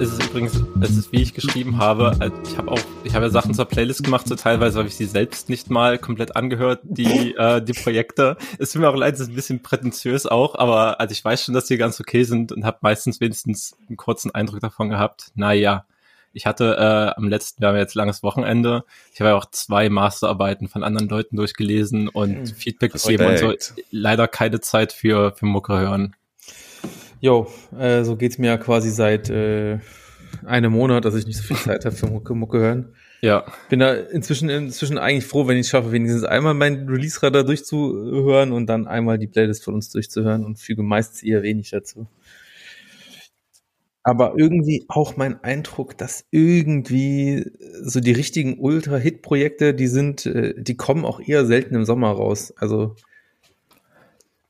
Es ist übrigens, es ist wie ich geschrieben habe, äh, ich habe auch, ich habe ja Sachen zur Playlist gemacht, so teilweise habe ich sie selbst nicht mal komplett angehört, die, äh, die Projekte. Es tut mir auch leid, es ist ein bisschen prätentiös auch, aber also ich weiß schon, dass die ganz okay sind und habe meistens wenigstens einen kurzen Eindruck davon gehabt. Naja, ich hatte äh, am letzten, wir haben jetzt langes Wochenende, ich habe ja auch zwei Masterarbeiten von anderen Leuten durchgelesen und hm, Feedback gegeben und so. Leider keine Zeit für, für Mucke hören. Jo, äh, so geht's mir ja quasi seit äh, einem Monat, dass ich nicht so viel Zeit habe für Mucke, Mucke hören. Ja. Bin da inzwischen, inzwischen eigentlich froh, wenn ich es schaffe, wenigstens einmal mein Release-Radar durchzuhören und dann einmal die Playlist von uns durchzuhören und füge meistens eher wenig dazu. Aber irgendwie auch mein Eindruck, dass irgendwie so die richtigen Ultra-Hit-Projekte, die sind, äh, die kommen auch eher selten im Sommer raus. Also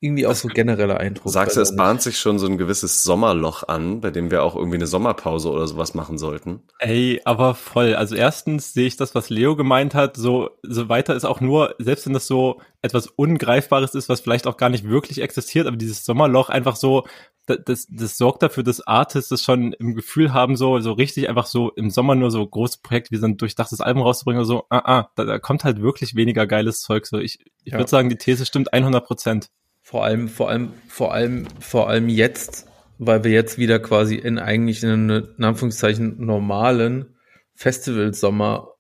irgendwie auch so genereller Eindruck. Sagst du, es bahnt sich schon so ein gewisses Sommerloch an, bei dem wir auch irgendwie eine Sommerpause oder sowas machen sollten? Ey, aber voll. Also erstens sehe ich das, was Leo gemeint hat, so, so weiter ist auch nur, selbst wenn das so etwas Ungreifbares ist, was vielleicht auch gar nicht wirklich existiert, aber dieses Sommerloch einfach so, das, das, das sorgt dafür, dass Artists das schon im Gefühl haben, so, so richtig einfach so im Sommer nur so große Projekte wie so ein durchdachtes Album rauszubringen oder so, ah, ah, da, da kommt halt wirklich weniger geiles Zeug. So, ich, ich ja. würde sagen, die These stimmt 100 Prozent. Vor allem, vor allem, vor allem, vor allem jetzt, weil wir jetzt wieder quasi in eigentlich einen, in Anführungszeichen, normalen Festivalsommer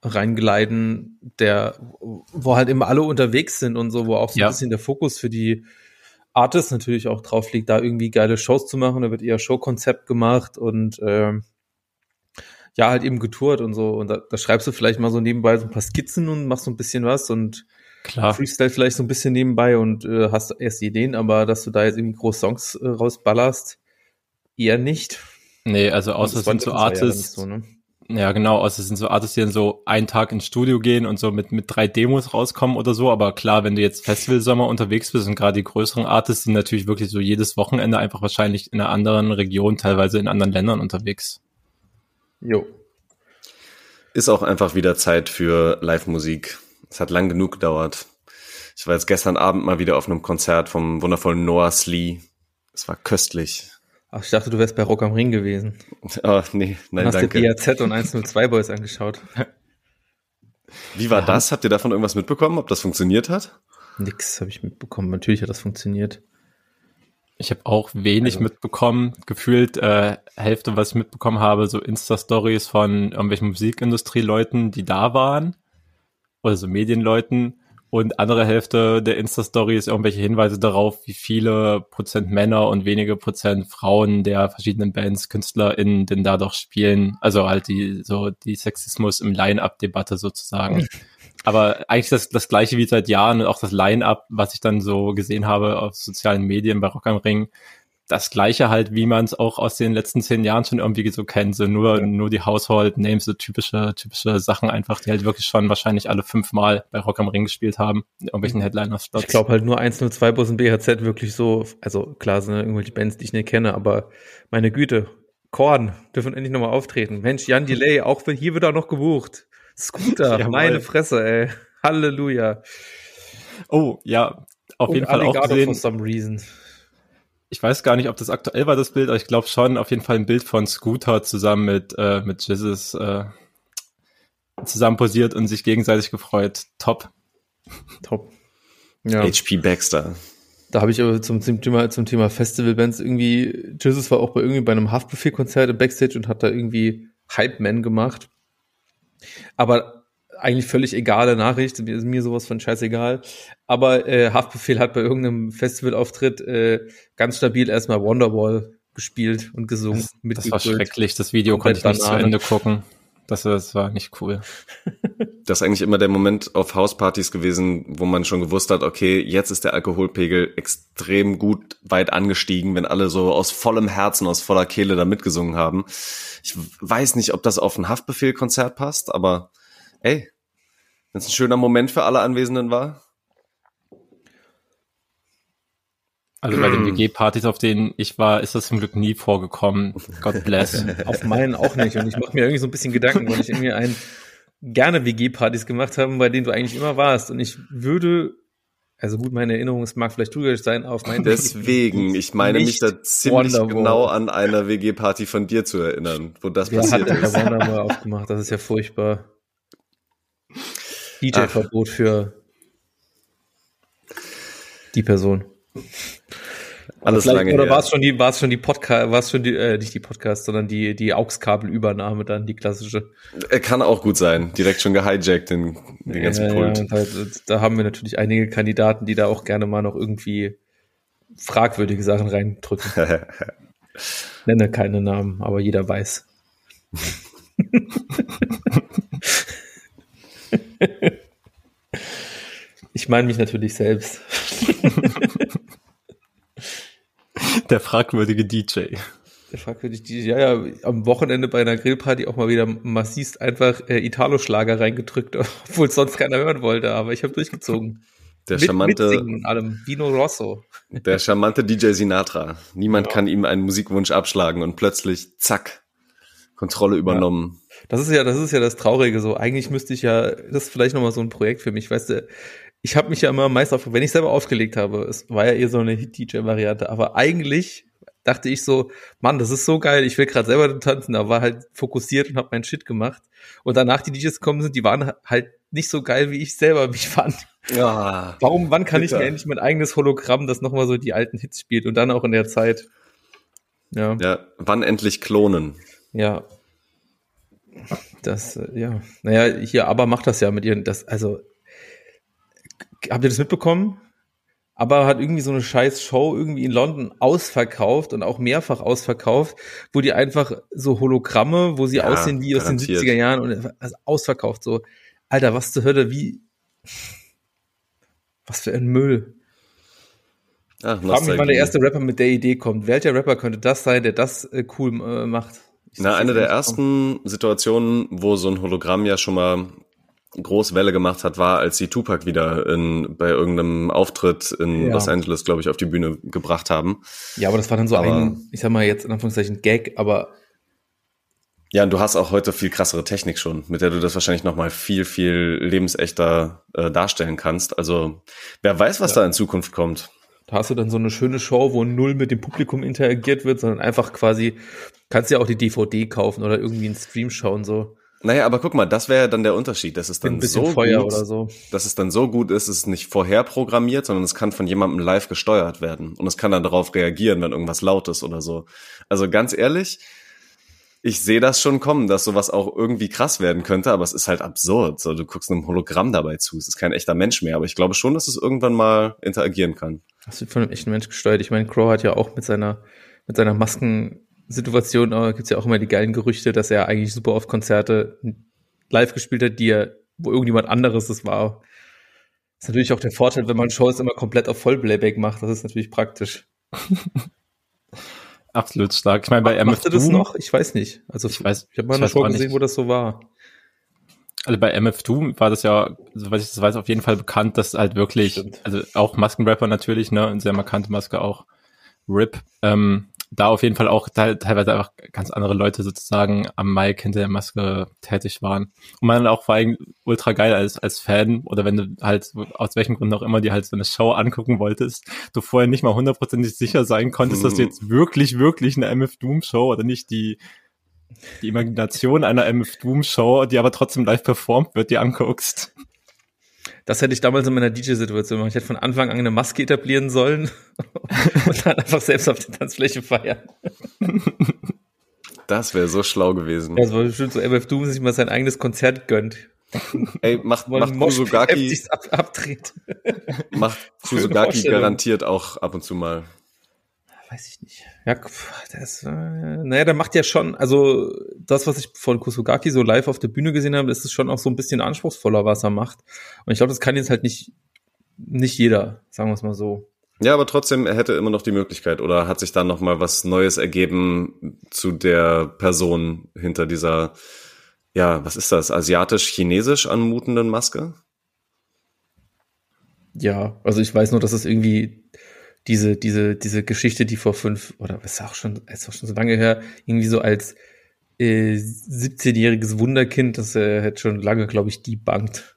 reingleiten, der, wo halt immer alle unterwegs sind und so, wo auch so ja. ein bisschen der Fokus für die Artists natürlich auch drauf liegt, da irgendwie geile Shows zu machen. Da wird eher Showkonzept gemacht und äh, ja, halt eben getourt und so. Und da, da schreibst du vielleicht mal so nebenbei so ein paar Skizzen und machst so ein bisschen was und Klar. Freestyle vielleicht so ein bisschen nebenbei und äh, hast erst Ideen, aber dass du da jetzt irgendwie große Songs äh, rausballerst, eher nicht. Nee, also außer es sind so Artists. Ja, so, ne? ja, genau, außer es sind so Artists, die dann so einen Tag ins Studio gehen und so mit, mit drei Demos rauskommen oder so. Aber klar, wenn du jetzt Festivalsommer unterwegs bist und gerade die größeren Artists sind natürlich wirklich so jedes Wochenende einfach wahrscheinlich in einer anderen Region, teilweise in anderen Ländern unterwegs. Jo. Ist auch einfach wieder Zeit für Live-Musik. Es hat lang genug gedauert. Ich war jetzt gestern Abend mal wieder auf einem Konzert vom wundervollen Noah Slee. Es war köstlich. Ach, ich dachte, du wärst bei Rock am Ring gewesen. Oh, nee, nein, hast danke. dir BAZ und 102 Boys angeschaut. Wie war ja. das? Habt ihr davon irgendwas mitbekommen, ob das funktioniert hat? Nix habe ich mitbekommen. Natürlich hat das funktioniert. Ich habe auch wenig also. mitbekommen. Gefühlt äh, Hälfte, was ich mitbekommen habe, so Insta-Stories von irgendwelchen Musikindustrie-Leuten, die da waren oder so Medienleuten und andere Hälfte der Insta-Story ist irgendwelche Hinweise darauf, wie viele Prozent Männer und wenige Prozent Frauen der verschiedenen Bands, KünstlerInnen denn da doch spielen. Also halt die, so die Sexismus im Line-Up-Debatte sozusagen. Aber eigentlich das, das gleiche wie seit Jahren und auch das Line-Up, was ich dann so gesehen habe auf sozialen Medien bei Rock am Ring, das gleiche halt, wie man es auch aus den letzten zehn Jahren schon irgendwie so kennt. So nur, ja. nur die Household Names, so typische, typische Sachen einfach, die halt wirklich schon wahrscheinlich alle fünfmal bei Rock am Ring gespielt haben, in irgendwelchen mhm. Headliners Ich glaube halt nur 102 Bus und BHZ wirklich so, also klar sind irgendwelche Bands, die ich nicht kenne, aber meine Güte, Korn dürfen endlich nochmal auftreten. Mensch, Jan Delay, auch hier wird auch noch gebucht. Scooter, ja, meine Fresse, ey. Halleluja. Oh, ja, auf und jeden Fall auch gesehen. For some reason ich weiß gar nicht, ob das aktuell war, das Bild, aber ich glaube schon auf jeden Fall ein Bild von Scooter zusammen mit, äh, mit Jesus äh, zusammen posiert und sich gegenseitig gefreut. Top. Top. Ja. HP Baxter. Da habe ich aber zum, zum Thema, zum Thema Festivalbands irgendwie, Jesus war auch bei irgendwie bei einem Haftbefehl-Konzert im Backstage und hat da irgendwie Hype Man gemacht. Aber eigentlich völlig egale Nachricht, mir ist mir sowas von scheißegal. Aber äh, Haftbefehl hat bei irgendeinem Festivalauftritt äh, ganz stabil erstmal Wonderwall gespielt und gesungen. Das, das war schrecklich, das Video konnte ich nicht zu Ende gucken. Das, das war nicht cool. Das ist eigentlich immer der Moment auf Hauspartys gewesen, wo man schon gewusst hat, okay, jetzt ist der Alkoholpegel extrem gut weit angestiegen, wenn alle so aus vollem Herzen, aus voller Kehle da mitgesungen haben. Ich weiß nicht, ob das auf ein Haftbefehl-Konzert passt, aber ey, Wenn es ein schöner Moment für alle Anwesenden war? Also bei den WG-Partys, auf denen ich war, ist das zum Glück nie vorgekommen. God bless. Auf meinen auch nicht. Und ich mache mir irgendwie so ein bisschen Gedanken, weil ich irgendwie ein gerne WG-Partys gemacht habe, bei denen du eigentlich immer warst. Und ich würde, also gut, meine Erinnerung, es mag vielleicht trügerisch sein, auf meinen Deswegen, ich meine mich da ziemlich Wonderwall. genau an einer WG-Party von dir zu erinnern, wo das Wer passiert hat ist. Wonderwall aufgemacht? Das ist ja furchtbar. DJ-Verbot für die Person. Alles lange Oder war es schon die, war es schon die Podcast, war es schon die, äh, nicht die Podcast, sondern die, die AUX-Kabelübernahme dann, die klassische. Er kann auch gut sein. Direkt schon gehijackt, den, den ganzen ja, Pult. Ja, da, da, haben wir natürlich einige Kandidaten, die da auch gerne mal noch irgendwie fragwürdige Sachen reindrücken. Nenne keine Namen, aber jeder weiß. ich meine mich natürlich selbst. Der fragwürdige DJ. Der fragwürdige DJ, ja, ja, am Wochenende bei einer Grillparty auch mal wieder massivst einfach äh, Italo-Schlager reingedrückt, obwohl es sonst keiner hören wollte, aber ich habe durchgezogen. Der mit, charmante, mit allem. Vino Rosso. Der charmante DJ Sinatra. Niemand ja. kann ihm einen Musikwunsch abschlagen und plötzlich, zack, Kontrolle übernommen. Ja. Das ist ja, das ist ja das Traurige so. Eigentlich müsste ich ja, das ist vielleicht nochmal so ein Projekt für mich, weißt du, ich habe mich ja immer meist auf, wenn ich selber aufgelegt habe, es war ja eher so eine Hit-DJ-Variante, aber eigentlich dachte ich so, Mann, das ist so geil, ich will gerade selber tanzen, aber war halt fokussiert und habe meinen Shit gemacht. Und danach die DJs gekommen sind, die waren halt nicht so geil, wie ich selber mich fand. Ja, Warum, wann kann bitter. ich mir endlich mein eigenes Hologramm, das nochmal so die alten Hits spielt und dann auch in der Zeit? Ja. Ja, wann endlich klonen? Ja. Das, äh, ja. Naja, hier, aber macht das ja mit ihren, das, also habt ihr das mitbekommen? Aber hat irgendwie so eine scheiß Show irgendwie in London ausverkauft und auch mehrfach ausverkauft, wo die einfach so Hologramme, wo sie ja, aussehen wie garantiert. aus den 70er Jahren und ausverkauft so. Alter, was zur Hölle, wie, was für ein Müll. Ach, Frag mich, wann der erste Rapper mit der Idee kommt. Welcher Rapper könnte das sein, der das äh, cool äh, macht? Ich Na, eine der ersten Situationen, wo so ein Hologramm ja schon mal groß Welle gemacht hat, war, als sie Tupac wieder in, bei irgendeinem Auftritt in ja. Los Angeles, glaube ich, auf die Bühne gebracht haben. Ja, aber das war dann so aber, ein, ich sag mal jetzt in Anführungszeichen Gag, aber ja, und du hast auch heute viel krassere Technik schon, mit der du das wahrscheinlich nochmal viel, viel lebensechter äh, darstellen kannst. Also wer weiß, was ja. da in Zukunft kommt. Da hast du dann so eine schöne Show, wo null mit dem Publikum interagiert wird, sondern einfach quasi, kannst ja auch die DVD kaufen oder irgendwie einen Stream schauen, so. Naja, aber guck mal, das wäre ja dann der Unterschied, dass es dann so Feuer gut, so. dass es dann so gut ist, es ist nicht vorherprogrammiert, sondern es kann von jemandem live gesteuert werden und es kann dann darauf reagieren, wenn irgendwas laut ist oder so. Also ganz ehrlich, ich sehe das schon kommen, dass sowas auch irgendwie krass werden könnte, aber es ist halt absurd. So, du guckst einem Hologramm dabei zu, es ist kein echter Mensch mehr, aber ich glaube schon, dass es irgendwann mal interagieren kann. Das wird von einem echten Mensch gesteuert. Ich meine, Crow hat ja auch mit seiner mit seiner Masken Situation aber gibt's ja auch immer die geilen Gerüchte, dass er eigentlich super oft Konzerte live gespielt hat, die er, wo irgendjemand anderes das war. Das ist natürlich auch der Vorteil, wenn man Shows immer komplett auf Vollplayback macht. Das ist natürlich praktisch. Absolut stark. Ich meine, bei MF Doom, das noch? Ich weiß nicht. Also ich weiß, ich habe mal eine Show gesehen, wo das so war. Also bei MF Doom war das ja, soweit ich das weiß, auf jeden Fall bekannt, dass halt wirklich, Stimmt. also auch Maskenrapper natürlich, ne, eine sehr markante Maske auch, RIP, ähm, da auf jeden Fall auch teilweise einfach ganz andere Leute sozusagen am Mic hinter der Maske tätig waren. Und man auch vor allem ultra geil als, als Fan oder wenn du halt aus welchem Grund auch immer dir halt so eine Show angucken wolltest, du vorher nicht mal hundertprozentig sicher sein konntest, mhm. dass du mhm. jetzt wirklich, wirklich eine MF Doom Show oder nicht die, die Imagination einer MF Doom Show, die aber trotzdem live performt wird, dir anguckst. Das hätte ich damals in meiner DJ-Situation gemacht. Ich hätte von Anfang an eine Maske etablieren sollen und dann einfach selbst auf der Tanzfläche feiern. Das wäre so schlau gewesen. Das war bestimmt so, MF Doom sich mal sein eigenes Konzert gönnt. Ey, macht, macht Kusugaki, ab, abdreht. macht Kusugaki garantiert auch ab und zu mal weiß ich nicht. Ja, das, äh, naja, der macht ja schon, also das, was ich von Kusugaki so live auf der Bühne gesehen habe, ist es schon auch so ein bisschen anspruchsvoller, was er macht. Und ich glaube, das kann jetzt halt nicht, nicht jeder, sagen wir es mal so. Ja, aber trotzdem, er hätte immer noch die Möglichkeit oder hat sich dann noch mal was Neues ergeben zu der Person hinter dieser, ja, was ist das, asiatisch-chinesisch anmutenden Maske? Ja, also ich weiß nur, dass es irgendwie diese, diese, diese Geschichte, die vor fünf, oder ist auch schon, ist auch schon so lange her, irgendwie so als äh, 17-jähriges Wunderkind, das äh, hätte schon lange, glaube ich, debunked.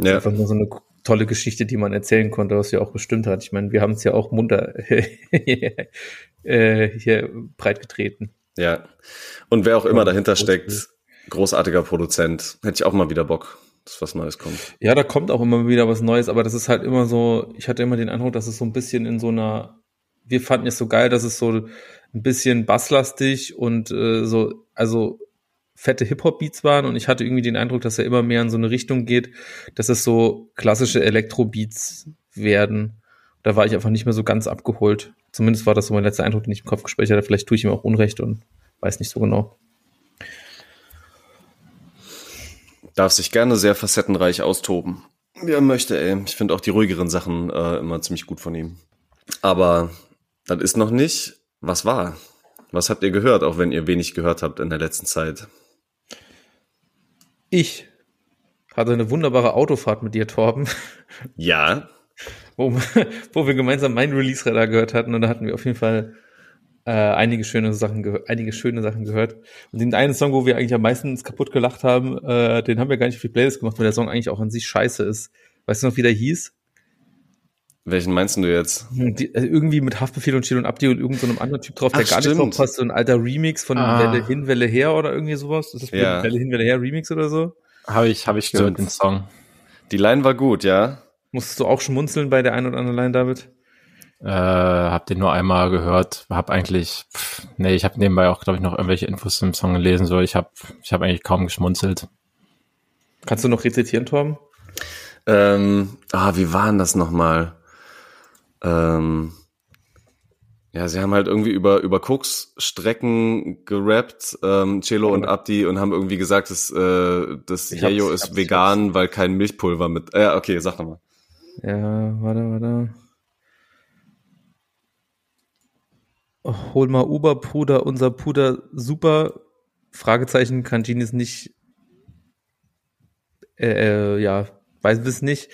Ja. Einfach nur so eine tolle Geschichte, die man erzählen konnte, was ja auch bestimmt hat. Ich meine, wir haben es ja auch munter äh, hier breit getreten. Ja. Und wer auch immer dahinter steckt, großartiger Produzent, hätte ich auch mal wieder Bock, dass was Neues kommt. Ja, da kommt auch immer wieder was Neues, aber das ist halt immer so, ich hatte immer den Eindruck, dass es so ein bisschen in so einer, wir fanden es so geil, dass es so ein bisschen basslastig und äh, so, also fette Hip-Hop-Beats waren und ich hatte irgendwie den Eindruck, dass er immer mehr in so eine Richtung geht, dass es so klassische Elektro-Beats werden. Da war ich einfach nicht mehr so ganz abgeholt. Zumindest war das so mein letzter Eindruck, den ich im Kopf gespeichert habe. Vielleicht tue ich ihm auch Unrecht und weiß nicht so genau. Darf sich gerne sehr facettenreich austoben. Wie er möchte, ey. Ich finde auch die ruhigeren Sachen äh, immer ziemlich gut von ihm. Aber das ist noch nicht, was war. Was habt ihr gehört, auch wenn ihr wenig gehört habt in der letzten Zeit? Ich hatte eine wunderbare Autofahrt mit dir, Torben. Ja. Wo, wo wir gemeinsam mein Release-Radar gehört hatten und da hatten wir auf jeden Fall äh, einige schöne Sachen gehört, einige schöne Sachen gehört. Und den einen Song, wo wir eigentlich am meisten kaputt gelacht haben, äh, den haben wir gar nicht auf die Playlist gemacht, weil der Song eigentlich auch an sich scheiße ist. Weißt du noch, wie der hieß? Welchen meinst du jetzt? Die, also irgendwie mit Haftbefehl und Schiel und Abdi und irgendeinem so anderen Typ drauf, der Ach, gar stimmt. nicht drauf passt. So ein alter Remix von ah. Welle hin, Welle her oder irgendwie sowas. Ist das ja. Welle hin, Welle her Remix oder so? Habe ich, habe ich gehört, den Song. Die Line war gut, ja. Musstest du auch schmunzeln bei der ein oder anderen Line, David? Äh, hab den nur einmal gehört, hab eigentlich, pff, nee, ich habe nebenbei auch, glaube ich, noch irgendwelche Infos zum Song gelesen, so ich habe ich hab eigentlich kaum geschmunzelt. Kannst du noch rezitieren, Torben? Ähm, ah, wie waren das nochmal? Ähm, ja, sie haben halt irgendwie über, über Koks-Strecken gerappt, ähm, Cello und Abdi, und haben irgendwie gesagt, dass, äh, das Jejo ist vegan, weil kein Milchpulver mit. Äh, okay, sag nochmal. Ja, warte, warte. Hol mal Oberpuder, unser Puder super. Fragezeichen kann Genius nicht, äh, äh, ja, weiß es nicht.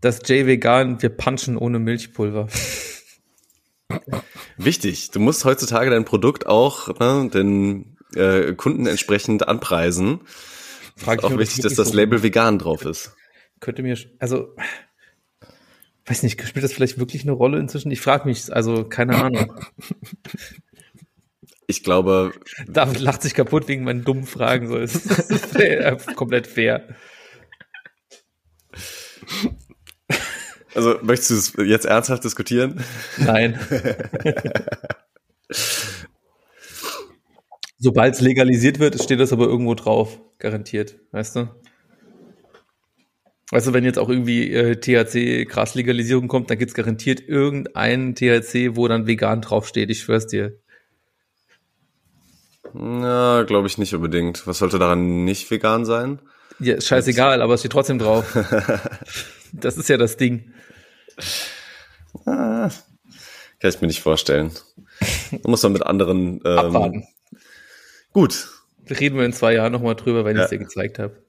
Das J vegan, wir punchen ohne Milchpulver. Wichtig. Du musst heutzutage dein Produkt auch ne, den äh, Kunden entsprechend anpreisen. Frag ist auch wichtig, dass das Label vegan drauf ist. Könnte mir, also weiß nicht, spielt das vielleicht wirklich eine Rolle inzwischen? Ich frage mich, also keine Ahnung. Ich glaube. David lacht sich kaputt wegen meinen dummen Fragen. So, ist fair, komplett fair. Also möchtest du es jetzt ernsthaft diskutieren? Nein. Sobald es legalisiert wird, steht das aber irgendwo drauf, garantiert, weißt du? Weißt du, wenn jetzt auch irgendwie äh, THC-Gras-Legalisierung kommt, dann gibt's garantiert irgendeinen THC, wo dann vegan draufsteht. Ich schwör's dir. Na, glaube ich nicht unbedingt. Was sollte daran nicht vegan sein? Ja, scheißegal, Jetzt. aber es steht trotzdem drauf. das ist ja das Ding. Ah, kann ich mir nicht vorstellen. Da muss man mit anderen ähm, Abwarten. Gut. Reden wir in zwei Jahren nochmal drüber, wenn ja. ich es dir gezeigt habe.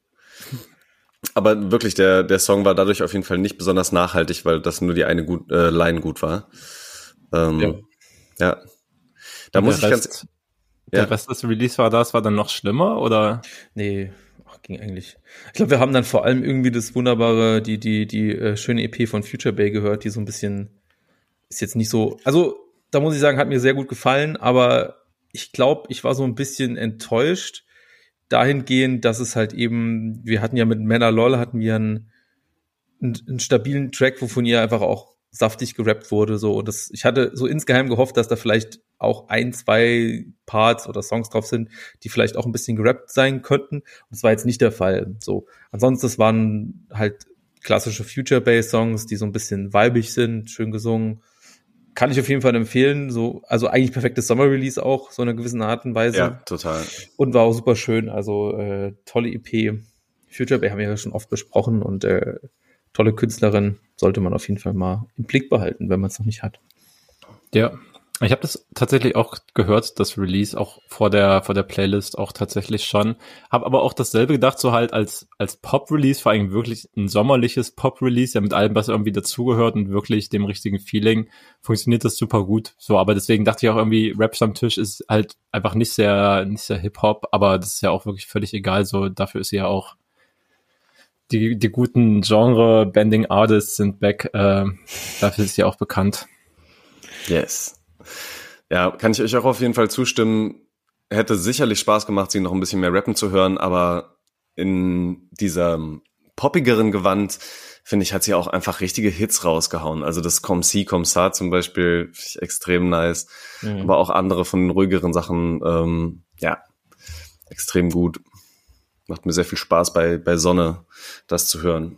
Aber wirklich, der, der Song war dadurch auf jeden Fall nicht besonders nachhaltig, weil das nur die eine gut, äh, Line gut war. Ähm, ja. ja. Da Und muss ich Rest, ganz. Der ja. Rest des Release war das, war dann noch schlimmer, oder? Nee, ach, ging eigentlich. Ich glaube, wir haben dann vor allem irgendwie das wunderbare, die, die, die äh, schöne EP von Future Bay gehört, die so ein bisschen ist jetzt nicht so. Also, da muss ich sagen, hat mir sehr gut gefallen, aber ich glaube, ich war so ein bisschen enttäuscht, dahingehend, dass es halt eben, wir hatten ja mit Männer LOL hatten wir einen, einen, einen stabilen Track, wovon ihr einfach auch saftig gerappt wurde, so. Und das, ich hatte so insgeheim gehofft, dass da vielleicht auch ein, zwei Parts oder Songs drauf sind, die vielleicht auch ein bisschen gerappt sein könnten. Und das war jetzt nicht der Fall, so. Ansonsten, es waren halt klassische Future-Bass-Songs, die so ein bisschen weibig sind, schön gesungen kann ich auf jeden Fall empfehlen. So, also eigentlich perfektes Sommer-Release auch, so in einer gewissen Art und Weise. Ja, total. Und war auch super schön. Also äh, tolle EP. Future Bay haben wir ja schon oft besprochen und äh, tolle Künstlerin sollte man auf jeden Fall mal im Blick behalten, wenn man es noch nicht hat. Ja, Ich habe das tatsächlich auch gehört, das Release auch vor der vor der Playlist auch tatsächlich schon. Habe aber auch dasselbe gedacht, so halt als als Pop-Release, vor allem wirklich ein sommerliches Pop-Release, ja mit allem, was irgendwie dazugehört und wirklich dem richtigen Feeling, funktioniert das super gut. So, aber deswegen dachte ich auch irgendwie, Rap am Tisch ist halt einfach nicht sehr nicht sehr Hip Hop, aber das ist ja auch wirklich völlig egal. So dafür ist sie ja auch die die guten Genre Bending Artists sind back. Äh, dafür ist sie auch bekannt. Yes. Ja, kann ich euch auch auf jeden Fall zustimmen. Hätte sicherlich Spaß gemacht, sie noch ein bisschen mehr rappen zu hören, aber in dieser poppigeren Gewand, finde ich, hat sie auch einfach richtige Hits rausgehauen. Also das Com Si, Com Sa zum Beispiel, ich extrem nice. Mhm. Aber auch andere von den ruhigeren Sachen, ähm, ja, extrem gut. Macht mir sehr viel Spaß bei, bei Sonne, das zu hören.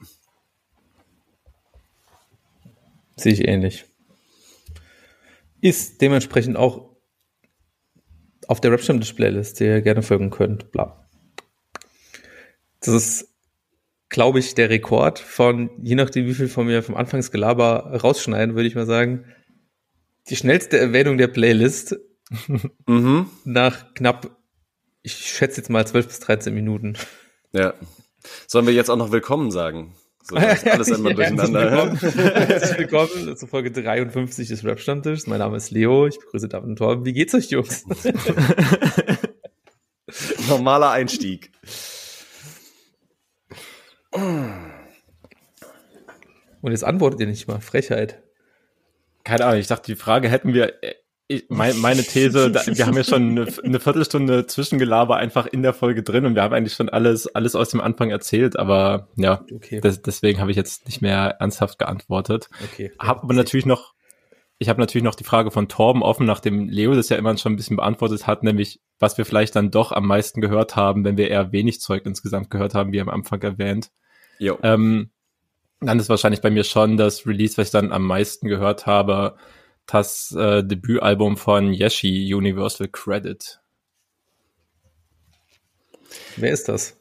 Sehe ich ähnlich ist dementsprechend auch auf der Rap-Stammtisch-Playlist, der ihr gerne folgen könnt. Bla. Das ist, glaube ich, der Rekord von, je nachdem, wie viel von mir vom Anfangsgelaber rausschneiden, würde ich mal sagen, die schnellste Erwähnung der Playlist mhm. nach knapp, ich schätze jetzt mal 12 bis 13 Minuten. Ja. Sollen wir jetzt auch noch willkommen sagen? So, alles einmal durcheinander. Herzlich willkommen zur Folge 53 des Rap-Stammtischs. Mein Name ist Leo, ich begrüße David und Torben. Wie geht's euch, Jungs? Normaler Einstieg. Und jetzt antwortet ihr nicht mal. Frechheit. Keine Ahnung, ich dachte, die Frage hätten wir äh, ich, mein, meine These, da, wir haben ja schon eine, eine, Viertelstunde Zwischengelaber einfach in der Folge drin und wir haben eigentlich schon alles, alles aus dem Anfang erzählt, aber ja, okay. das, deswegen habe ich jetzt nicht mehr ernsthaft geantwortet. Okay. Hab aber natürlich noch, ich habe natürlich noch die Frage von Torben offen, nachdem Leo das ja immer schon ein bisschen beantwortet hat, nämlich was wir vielleicht dann doch am meisten gehört haben, wenn wir eher wenig Zeug insgesamt gehört haben, wie am Anfang erwähnt. Jo. Ähm, dann ist wahrscheinlich bei mir schon das Release, was ich dann am meisten gehört habe, das äh, Debütalbum von Yeshi, Universal Credit. Wer ist das?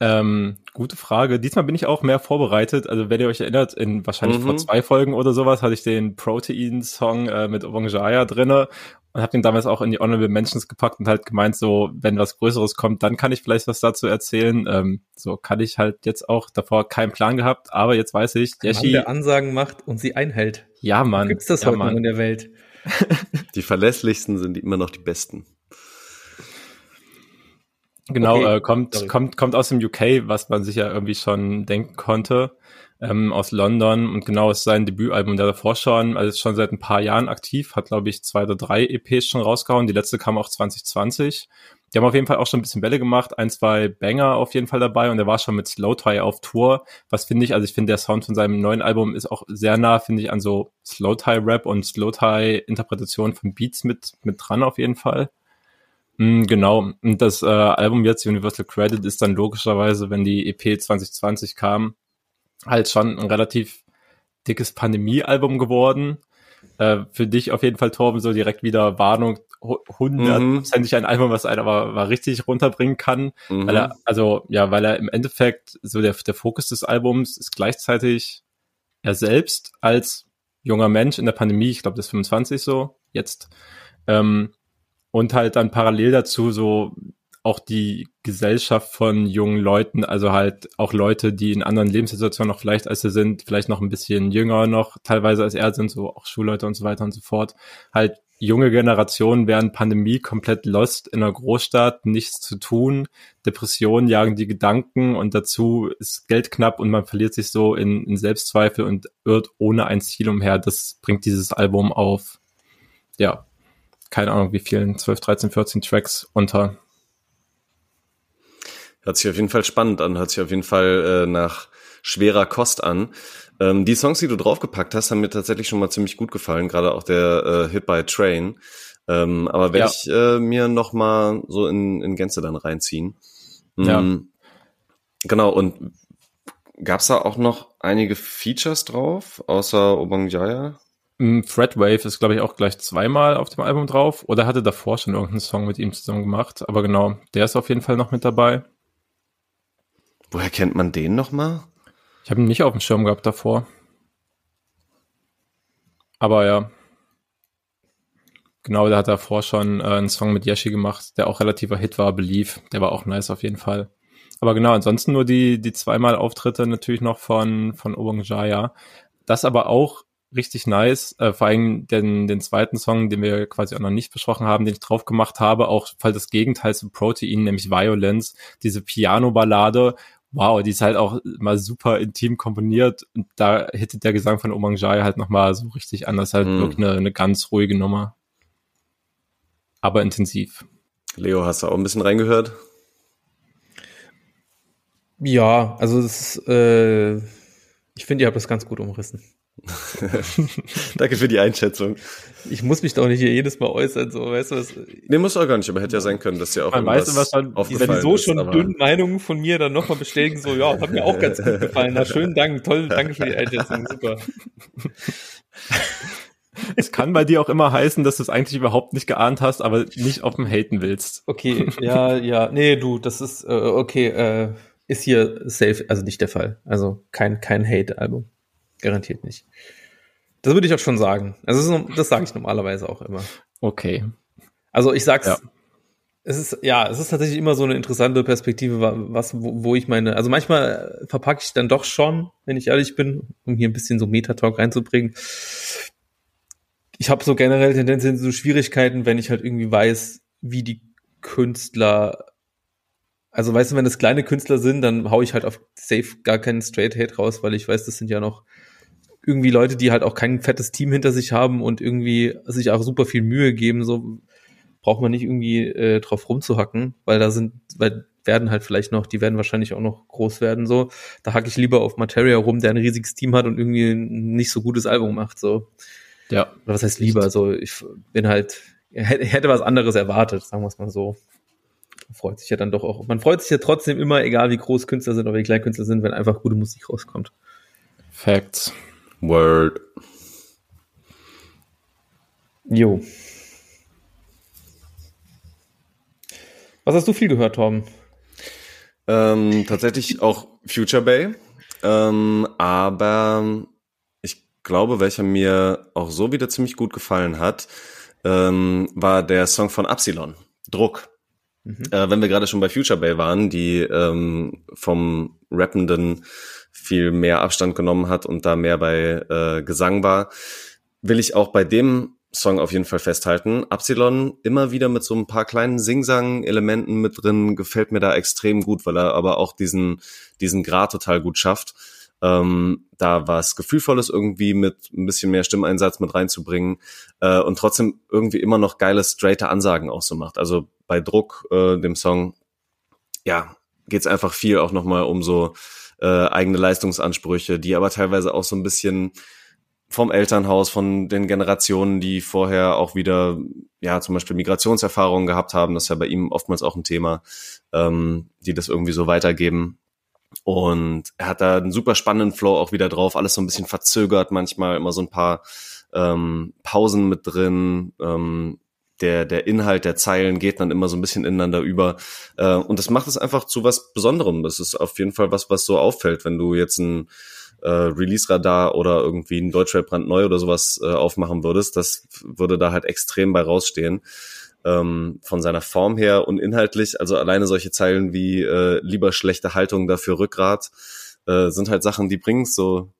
Ähm, gute Frage. Diesmal bin ich auch mehr vorbereitet. Also wenn ihr euch erinnert, in wahrscheinlich mhm. vor zwei Folgen oder sowas hatte ich den Protein-Song äh, mit Orangeaya drinne und habe den damals auch in die Honorable Mentions gepackt und halt gemeint, so wenn was Größeres kommt, dann kann ich vielleicht was dazu erzählen. Ähm, so kann ich halt jetzt auch davor keinen Plan gehabt, aber jetzt weiß ich, Yeshi, der Ansagen macht und sie einhält. Ja, Mann. Gibt's das ja, heute Mann. in der Welt? Die verlässlichsten sind immer noch die besten. Genau, okay. äh, kommt, kommt, kommt aus dem UK, was man sich ja irgendwie schon denken konnte, ähm, aus London und genau ist sein Debütalbum der davor schon, also ist schon seit ein paar Jahren aktiv, hat glaube ich zwei oder drei EPs schon rausgehauen, die letzte kam auch 2020. Die haben auf jeden Fall auch schon ein bisschen Bälle gemacht, ein, zwei Banger auf jeden Fall dabei und er war schon mit Slow Tie auf Tour. Was finde ich, also ich finde der Sound von seinem neuen Album ist auch sehr nah, finde ich, an so Slow Tie Rap und Slow Tie Interpretation von Beats mit, mit dran auf jeden Fall. Mm, genau. Und das äh, Album jetzt, Universal Credit, ist dann logischerweise, wenn die EP 2020 kam, halt schon ein relativ dickes Pandemie-Album geworden. Äh, für dich auf jeden Fall, Torben, so direkt wieder Warnung, hundertprozentig mhm. ein Album, was einer aber, aber richtig runterbringen kann. Mhm. Weil er, also, ja, weil er im Endeffekt so der, der Fokus des Albums ist gleichzeitig er selbst als junger Mensch in der Pandemie, ich glaube, das ist 25 so, jetzt, ähm, und halt dann parallel dazu so auch die Gesellschaft von jungen Leuten, also halt auch Leute, die in anderen Lebenssituationen noch vielleicht als sie sind, vielleicht noch ein bisschen jünger noch, teilweise als er sind, so auch Schulleute und so weiter und so fort, halt junge Generationen während Pandemie komplett lost in einer Großstadt, nichts zu tun, Depressionen jagen die Gedanken und dazu ist Geld knapp und man verliert sich so in, in Selbstzweifel und irrt ohne ein Ziel umher. Das bringt dieses Album auf, ja, keine Ahnung, wie vielen, 12, 13, 14 Tracks unter. Hört sich auf jeden Fall spannend an, hört sich auf jeden Fall äh, nach schwerer Kost an. Ähm, die Songs, die du draufgepackt hast, haben mir tatsächlich schon mal ziemlich gut gefallen, gerade auch der äh, Hit by Train. Ähm, aber werde ja. ich äh, mir noch mal so in, in Gänze dann reinziehen. Mhm. Ja. Genau, und gab's da auch noch einige Features drauf, außer Obang Jaya? Threadwave ist, glaube ich, auch gleich zweimal auf dem Album drauf. Oder hatte davor schon irgendeinen Song mit ihm zusammen gemacht. Aber genau, der ist auf jeden Fall noch mit dabei. Woher kennt man den nochmal? Ich habe ihn nicht auf dem Schirm gehabt davor. Aber ja, Genau, der hat davor schon äh, einen Song mit Yeshi gemacht, der auch relativer Hit war, Belief. Der war auch nice auf jeden Fall. Aber genau, ansonsten nur die, die zweimal Auftritte natürlich noch von, von Obong Jaya. Das aber auch richtig nice, äh, vor allem den, den zweiten Song, den wir quasi auch noch nicht besprochen haben, den ich drauf gemacht habe, auch voll das Gegenteil zu Protein, nämlich Violence, diese Piano-Ballade, wow, die ist halt auch mal super intim komponiert und da hittet der Gesang von Omang Jai halt nochmal so richtig an, das ist halt mm. wirklich eine, eine ganz ruhige Nummer. Aber intensiv. Leo, hast du auch ein bisschen reingehört? Ja, also es ist, äh, ich finde, ihr habt das ganz gut umrissen. Danke für die Einschätzung. Ich muss mich doch nicht hier jedes Mal äußern, so, weißt du was? Nee, muss auch gar nicht, aber hätte ja sein können, dass ja auch Man weiß, was dann, wenn die so schon dünnen Meinungen von mir dann nochmal bestätigen, so, ja, hat mir auch ganz gut gefallen. Na, schönen Dank, toll, danke für die Einschätzung, super. Es kann bei dir auch immer heißen, dass du es eigentlich überhaupt nicht geahnt hast, aber nicht offen haten willst. Okay, ja, ja, nee, du, das ist, äh, okay, äh, ist hier safe, also nicht der Fall. Also kein, kein Hate-Album. Garantiert nicht. Das würde ich auch schon sagen. Also das, das sage ich normalerweise auch immer. Okay. Also ich sag's, ja. es ist, ja, es ist tatsächlich immer so eine interessante Perspektive, was, wo, wo ich meine, also manchmal verpacke ich dann doch schon, wenn ich ehrlich bin, um hier ein bisschen so Metatalk reinzubringen. Ich habe so generell tendenziell so Schwierigkeiten, wenn ich halt irgendwie weiß, wie die Künstler also weißt du, wenn das kleine Künstler sind, dann hau ich halt auf Safe gar keinen Straight Hate raus, weil ich weiß, das sind ja noch irgendwie Leute, die halt auch kein fettes Team hinter sich haben und irgendwie sich auch super viel Mühe geben, so braucht man nicht irgendwie äh, drauf rumzuhacken, weil da sind, weil werden halt vielleicht noch, die werden wahrscheinlich auch noch groß werden, so. Da hacke ich lieber auf Materia rum, der ein riesiges Team hat und irgendwie ein nicht so gutes Album macht, so. Ja. Oder was heißt lieber? So, ich bin halt, hätte was anderes erwartet, sagen wir es mal so. Freut sich ja dann doch auch. Man freut sich ja trotzdem immer, egal wie groß Künstler sind oder wie klein Künstler sind, wenn einfach gute Musik rauskommt. Facts. Word. Jo. Was hast du viel gehört, Tom? Ähm, tatsächlich auch Future Bay. Ähm, aber ich glaube, welcher mir auch so wieder ziemlich gut gefallen hat, ähm, war der Song von Absilon. Druck. Mhm. Äh, wenn wir gerade schon bei Future Bay waren, die ähm, vom Rappenden viel mehr Abstand genommen hat und da mehr bei äh, Gesang war, will ich auch bei dem Song auf jeden Fall festhalten. Absilon immer wieder mit so ein paar kleinen Singsang-Elementen mit drin, gefällt mir da extrem gut, weil er aber auch diesen, diesen Grad total gut schafft. Ähm, da was Gefühlvolles irgendwie mit ein bisschen mehr Stimmeinsatz mit reinzubringen äh, und trotzdem irgendwie immer noch geile, straighte Ansagen auch so macht. Also bei Druck, äh, dem Song, ja, geht's einfach viel auch nochmal um so äh, eigene Leistungsansprüche, die aber teilweise auch so ein bisschen vom Elternhaus, von den Generationen, die vorher auch wieder, ja, zum Beispiel Migrationserfahrungen gehabt haben, das ist ja bei ihm oftmals auch ein Thema, ähm, die das irgendwie so weitergeben. Und er hat da einen super spannenden Flow auch wieder drauf, alles so ein bisschen verzögert, manchmal immer so ein paar ähm, Pausen mit drin, ähm, der, der Inhalt der Zeilen geht dann immer so ein bisschen ineinander über. Äh, und das macht es einfach zu was Besonderem. Das ist auf jeden Fall was, was so auffällt, wenn du jetzt ein äh, Release-Radar oder irgendwie ein Deutschrap brandneu oder sowas äh, aufmachen würdest. Das würde da halt extrem bei rausstehen. Ähm, von seiner Form her und inhaltlich, also alleine solche Zeilen wie äh, lieber schlechte Haltung dafür Rückgrat, äh, sind halt Sachen, die bringen so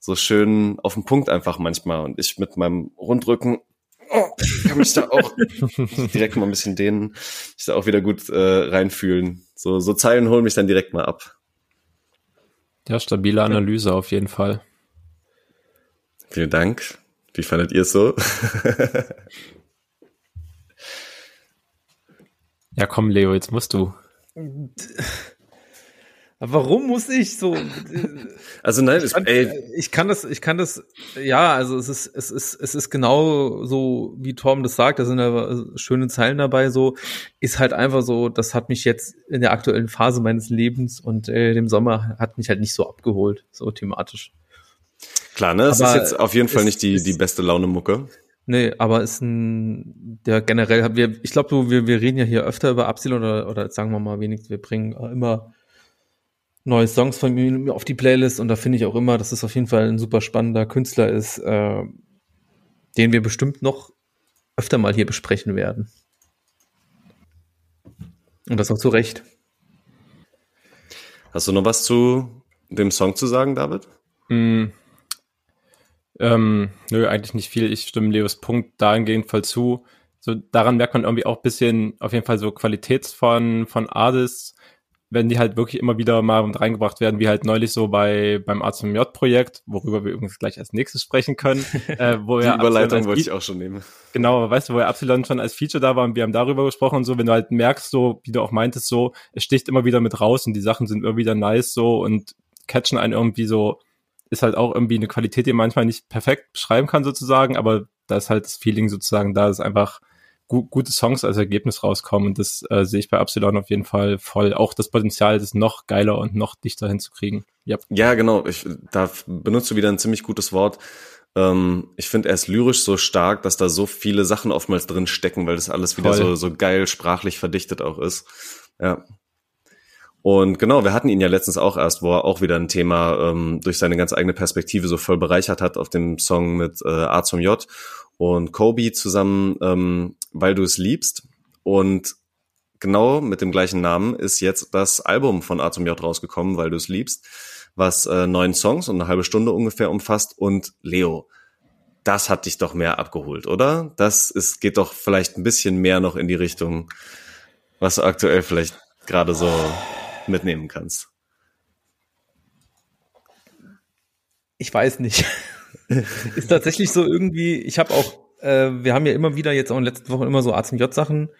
so schön auf den Punkt einfach manchmal. Und ich mit meinem Rundrücken oh, kann mich da auch direkt mal ein bisschen dehnen, mich da auch wieder gut äh, reinfühlen. So, so Zeilen holen mich dann direkt mal ab. Ja, stabile Analyse auf jeden Fall. Vielen Dank. Wie fandet ihr es so? ja, komm, Leo, jetzt musst du. Warum muss ich so? Also nein, ich kann, ey. ich kann das, ich kann das, ja, also es ist, es ist, es ist genau so, wie Tom das sagt, da sind ja schöne Zeilen dabei, so, ist halt einfach so, das hat mich jetzt in der aktuellen Phase meines Lebens und äh, dem Sommer hat mich halt nicht so abgeholt, so thematisch. Klar, ne, es ist jetzt auf jeden Fall nicht die, die beste Laune-Mucke. Nee, aber ist ein, der generell, wir, ich glaube, wir, wir reden ja hier öfter über Absilon oder, oder sagen wir mal wenigstens, wir bringen immer neue Songs von mir auf die Playlist und da finde ich auch immer, dass es auf jeden Fall ein super spannender Künstler ist, äh, den wir bestimmt noch öfter mal hier besprechen werden. Und das auch zu Recht. Hast du noch was zu dem Song zu sagen, David? Mm. Ähm, nö, eigentlich nicht viel. Ich stimme Leos Punkt dahingehend voll zu. So, daran merkt man irgendwie auch ein bisschen auf jeden Fall so Qualitäts von, von Artists, wenn die halt wirklich immer wieder mal reingebracht werden, wie halt neulich so bei beim A zum J-Projekt, worüber wir übrigens gleich als nächstes sprechen können. äh, wo die Überleitung wollte ich auch schon nehmen. Genau, weißt du, wo er Epsilon schon als Feature da war und wir haben darüber gesprochen und so, wenn du halt merkst, so, wie du auch meintest, so, es sticht immer wieder mit raus und die Sachen sind immer wieder nice so und catchen einen irgendwie so, ist halt auch irgendwie eine Qualität, die man manchmal nicht perfekt beschreiben kann sozusagen, aber da ist halt das Feeling sozusagen da, ist einfach gu gute Songs als Ergebnis rauskommen. Und das äh, sehe ich bei Epsilon auf jeden Fall voll. Auch das Potenzial, das noch geiler und noch dichter hinzukriegen. Yep. Ja, genau. Ich, da benutzt du wieder ein ziemlich gutes Wort. Ähm, ich finde, er ist lyrisch so stark, dass da so viele Sachen oftmals drin stecken, weil das alles wieder so, so geil sprachlich verdichtet auch ist. Ja. Und genau, wir hatten ihn ja letztens auch erst, wo er auch wieder ein Thema ähm, durch seine ganz eigene Perspektive so voll bereichert hat auf dem Song mit äh, A zum J und Kobe zusammen, ähm, weil du es liebst. Und genau mit dem gleichen Namen ist jetzt das Album von A zum J rausgekommen, weil du es liebst, was äh, neun Songs und eine halbe Stunde ungefähr umfasst. Und Leo, das hat dich doch mehr abgeholt, oder? Das ist, geht doch vielleicht ein bisschen mehr noch in die Richtung, was aktuell vielleicht gerade so mitnehmen kannst. Ich weiß nicht. ist tatsächlich so irgendwie, ich habe auch, äh, wir haben ja immer wieder jetzt auch in den letzten Wochen immer so A zum J-Sachen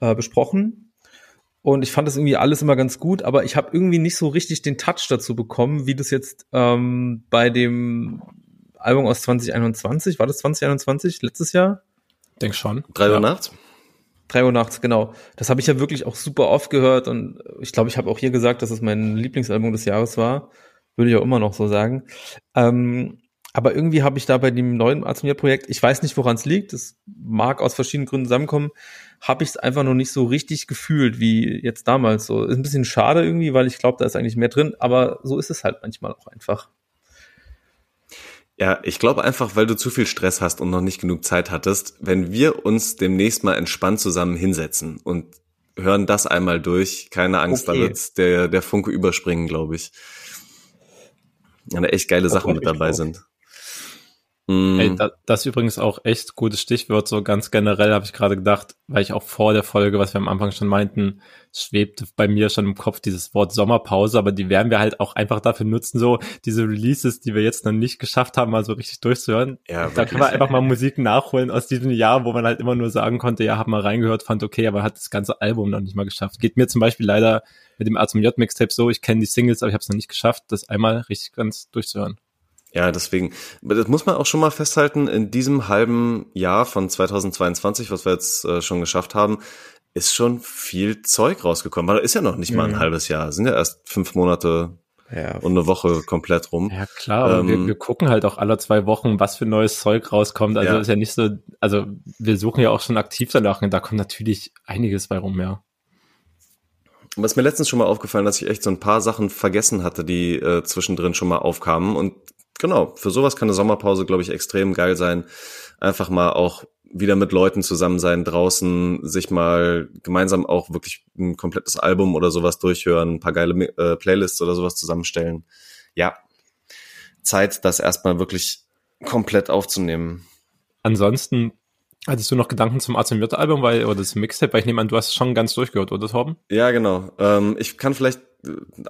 äh, besprochen. Und ich fand das irgendwie alles immer ganz gut, aber ich habe irgendwie nicht so richtig den Touch dazu bekommen, wie das jetzt ähm, bei dem Album aus 2021, war das 2021, letztes Jahr? Denk schon. Drei Uhr ja. nachts? Drei Uhr nachts, genau. Das habe ich ja wirklich auch super oft gehört und ich glaube, ich habe auch hier gesagt, dass es mein Lieblingsalbum des Jahres war. Würde ich auch immer noch so sagen. Ähm, aber irgendwie habe ich da bei dem neuen Azumir-Projekt, ich weiß nicht, woran es liegt, das mag aus verschiedenen Gründen zusammenkommen, habe ich es einfach noch nicht so richtig gefühlt wie jetzt damals. So ist ein bisschen schade irgendwie, weil ich glaube, da ist eigentlich mehr drin, aber so ist es halt manchmal auch einfach. Ja, ich glaube einfach, weil du zu viel Stress hast und noch nicht genug Zeit hattest, wenn wir uns demnächst mal entspannt zusammen hinsetzen und hören das einmal durch, keine Angst, okay. da wird der, der Funke überspringen, glaube ich. Ja, da echt geile Sachen mit dabei sind. Mm. Ey, da, das ist übrigens auch echt gutes Stichwort, so ganz generell habe ich gerade gedacht, weil ich auch vor der Folge, was wir am Anfang schon meinten, schwebte bei mir schon im Kopf dieses Wort Sommerpause, aber die werden wir halt auch einfach dafür nutzen, so diese Releases, die wir jetzt noch nicht geschafft haben, mal so richtig durchzuhören. Ja, da können wir einfach mal Musik nachholen aus diesem Jahr, wo man halt immer nur sagen konnte, ja, hab mal reingehört, fand okay, aber hat das ganze Album noch nicht mal geschafft. Geht mir zum Beispiel leider mit dem A zum J Mixtape so, ich kenne die Singles, aber ich habe es noch nicht geschafft, das einmal richtig ganz durchzuhören. Ja, deswegen, das muss man auch schon mal festhalten, in diesem halben Jahr von 2022, was wir jetzt äh, schon geschafft haben, ist schon viel Zeug rausgekommen. Aber ist ja noch nicht mal ein mhm. halbes Jahr, sind ja erst fünf Monate ja. und eine Woche komplett rum. Ja klar, ähm, wir, wir gucken halt auch alle zwei Wochen, was für neues Zeug rauskommt. Also ja. ist ja nicht so, also wir suchen ja auch schon aktiv danach und da kommt natürlich einiges bei rum, ja. Was mir letztens schon mal aufgefallen, dass ich echt so ein paar Sachen vergessen hatte, die äh, zwischendrin schon mal aufkamen und genau, für sowas kann eine Sommerpause, glaube ich, extrem geil sein. Einfach mal auch wieder mit Leuten zusammen sein, draußen sich mal gemeinsam auch wirklich ein komplettes Album oder sowas durchhören, ein paar geile äh, Playlists oder sowas zusammenstellen. Ja, Zeit, das erstmal wirklich komplett aufzunehmen. Ansonsten Hattest du noch Gedanken zum ACMJ-Album weil, oder das Mixtape? Weil ich nehme an, du hast es schon ganz durchgehört, oder Torben? Ja, genau. Ähm, ich kann vielleicht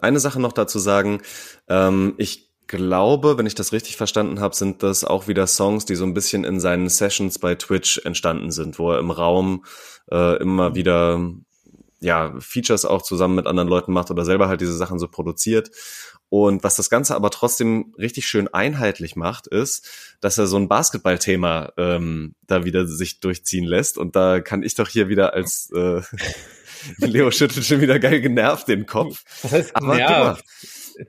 eine Sache noch dazu sagen. Ähm, ich glaube, wenn ich das richtig verstanden habe, sind das auch wieder Songs, die so ein bisschen in seinen Sessions bei Twitch entstanden sind, wo er im Raum äh, immer wieder ja Features auch zusammen mit anderen Leuten macht oder selber halt diese Sachen so produziert. Und was das Ganze aber trotzdem richtig schön einheitlich macht, ist, dass er so ein Basketballthema ähm, da wieder sich durchziehen lässt. Und da kann ich doch hier wieder als äh, Leo schüttelt schon wieder geil genervt den Kopf. Was heißt aber genervt?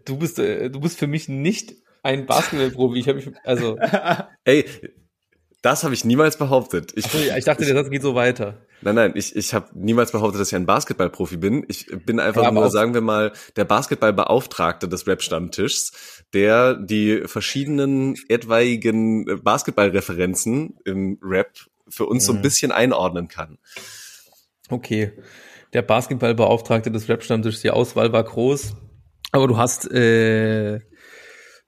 Du bist, äh, du bist für mich nicht ein Basketballprofi. Ich habe mich, also. Ey, das habe ich niemals behauptet. Ich, so, ich dachte, der Satz geht so weiter. Nein, nein, ich, ich habe niemals behauptet, dass ich ein Basketballprofi bin. Ich bin einfach ja, nur, sagen wir mal, der Basketballbeauftragte des Rap-Stammtischs, der die verschiedenen etwaigen Basketballreferenzen im Rap für uns so ein bisschen einordnen kann. Okay. Der Basketballbeauftragte des Rap-Stammtischs, die Auswahl war groß, aber du hast äh,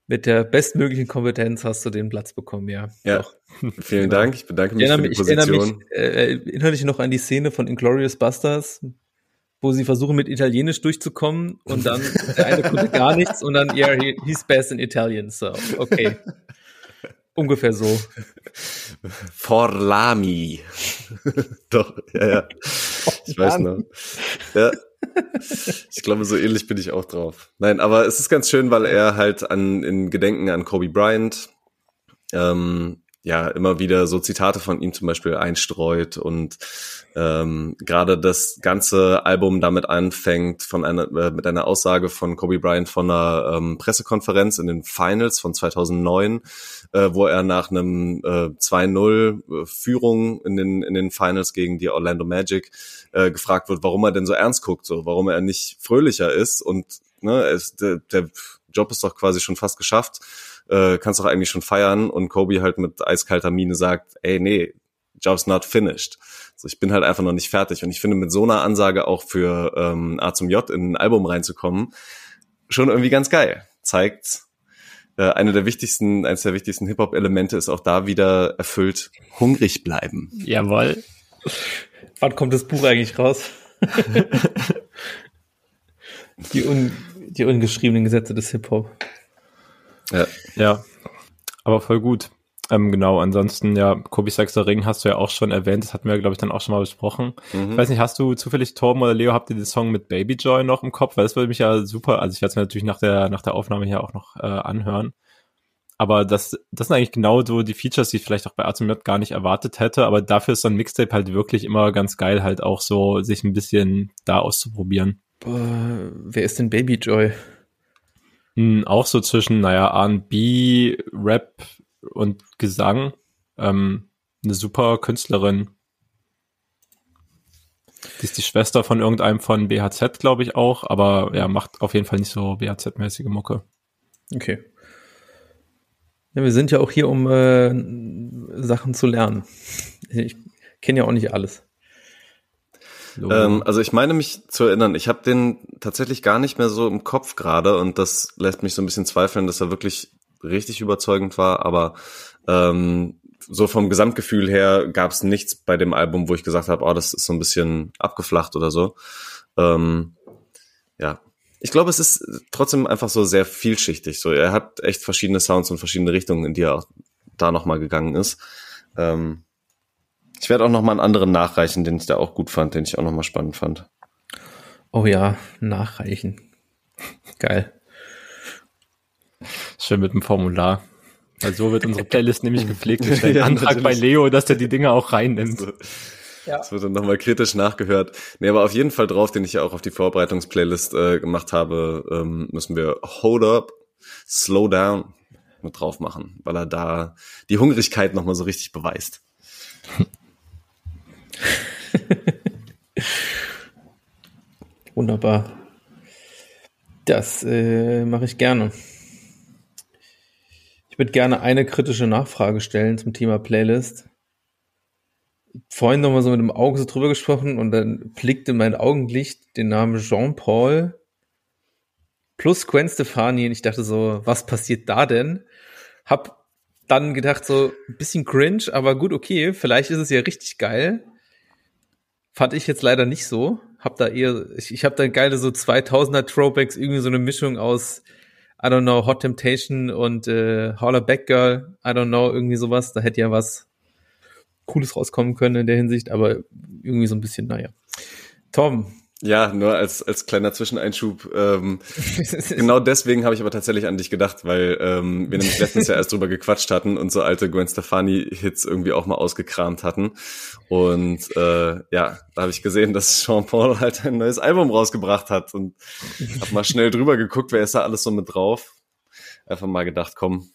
mit der bestmöglichen Kompetenz hast du den Platz bekommen, ja. Ja, Doch. vielen. Dank. Ich bedanke mich Ich für erinnere die mich, ich erinnere Position. mich äh, innerlich noch an die Szene von Inglourious Busters, wo sie versuchen mit Italienisch durchzukommen und dann der eine konnte gar nichts und dann, yeah, he, he's best in Italian, so, okay. Ungefähr so. Forlami. Doch, ja, ja. Ich weiß noch. Ja. Ich glaube, so ähnlich bin ich auch drauf. Nein, aber es ist ganz schön, weil er halt an, in Gedenken an Kobe Bryant, ähm, ja, immer wieder so Zitate von ihm zum Beispiel einstreut und ähm, gerade das ganze Album damit anfängt von einer, äh, mit einer Aussage von Kobe Bryant von einer ähm, Pressekonferenz in den Finals von 2009, äh, wo er nach einem äh, 2-0 äh, Führung in den, in den Finals gegen die Orlando Magic äh, gefragt wird, warum er denn so ernst guckt, so, warum er nicht fröhlicher ist und ne, es, der, der Job ist doch quasi schon fast geschafft, äh, kannst doch eigentlich schon feiern und Kobe halt mit eiskalter Miene sagt, ey, nee, Job's not finished. So, ich bin halt einfach noch nicht fertig und ich finde mit so einer Ansage auch für ähm, A zum J in ein Album reinzukommen, schon irgendwie ganz geil. Zeigt, äh, eine der wichtigsten, eines der wichtigsten Hip-Hop-Elemente ist auch da wieder erfüllt, hungrig bleiben. Jawohl. Wann kommt das Buch eigentlich raus? die, un, die ungeschriebenen Gesetze des Hip-Hop. Ja. Ja, aber voll gut. Ähm, genau, ansonsten, ja, Kobe Sechster Ring hast du ja auch schon erwähnt, das hatten wir, glaube ich, dann auch schon mal besprochen. Mhm. Ich weiß nicht, hast du zufällig, Torben oder Leo, habt ihr den Song mit Baby Joy noch im Kopf? Weil das würde mich ja super, also ich werde es mir natürlich nach der, nach der Aufnahme hier auch noch äh, anhören. Aber das, das sind eigentlich genau so die Features, die ich vielleicht auch bei Atomjot gar nicht erwartet hätte. Aber dafür ist so ein Mixtape halt wirklich immer ganz geil, halt auch so sich ein bisschen da auszuprobieren. Boah, wer ist denn Baby Joy? Hm, auch so zwischen, naja, R&B, Rap und Gesang. Ähm, eine super Künstlerin. Die ist die Schwester von irgendeinem von BHZ, glaube ich auch, aber ja, macht auf jeden Fall nicht so BHZ-mäßige Mucke. Okay. Ja, wir sind ja auch hier, um äh, Sachen zu lernen. Ich kenne ja auch nicht alles. Ähm, also ich meine mich zu erinnern, ich habe den tatsächlich gar nicht mehr so im Kopf gerade und das lässt mich so ein bisschen zweifeln, dass er wirklich richtig überzeugend war, aber ähm, so vom Gesamtgefühl her gab es nichts bei dem Album, wo ich gesagt habe, oh, das ist so ein bisschen abgeflacht oder so. Ähm, ja, ich glaube, es ist trotzdem einfach so sehr vielschichtig. So, er hat echt verschiedene Sounds und verschiedene Richtungen, in die er auch da nochmal gegangen ist. Ähm, ich werde auch nochmal einen anderen nachreichen, den ich da auch gut fand, den ich auch nochmal spannend fand. Oh ja, nachreichen. Geil. Schön mit dem Formular. Weil so wird unsere Playlist nämlich gepflegt. Ich stelle Ja, einen Antrag bei. Leo, dass der die Dinge auch reinnimmt. So. Das wird dann nochmal kritisch nachgehört. Nee, aber auf jeden Fall drauf, den ich ja auch auf die Vorbereitungsplaylist äh, gemacht habe, ähm, müssen wir Hold Up, Slow Down mit drauf machen, weil er da die Hungrigkeit nochmal so richtig beweist. Wunderbar. Das äh, mache ich gerne. Ich würde gerne eine kritische Nachfrage stellen zum Thema Playlist. Vorhin noch mal so mit dem Auge so drüber gesprochen und dann blickte mein Augenlicht den Namen Jean-Paul plus Gwen Stefani und ich dachte so, was passiert da denn? Hab dann gedacht so, ein bisschen cringe, aber gut, okay, vielleicht ist es ja richtig geil. Fand ich jetzt leider nicht so. Hab da eher, ich, ich habe da geile so 2000er Throwbacks, irgendwie so eine Mischung aus, I don't know, Hot Temptation und äh, Holler Back Girl, I don't know, irgendwie sowas. Da hätte ja was Cooles rauskommen können in der Hinsicht, aber irgendwie so ein bisschen, naja. Tom, Ja, nur als, als kleiner Zwischeneinschub. Ähm, genau deswegen habe ich aber tatsächlich an dich gedacht, weil ähm, wir nämlich letztens ja erst drüber gequatscht hatten und so alte Gwen Stefani-Hits irgendwie auch mal ausgekramt hatten. Und äh, ja, da habe ich gesehen, dass Sean Paul halt ein neues Album rausgebracht hat und habe mal schnell drüber geguckt, wer ist da alles so mit drauf. Einfach mal gedacht, komm,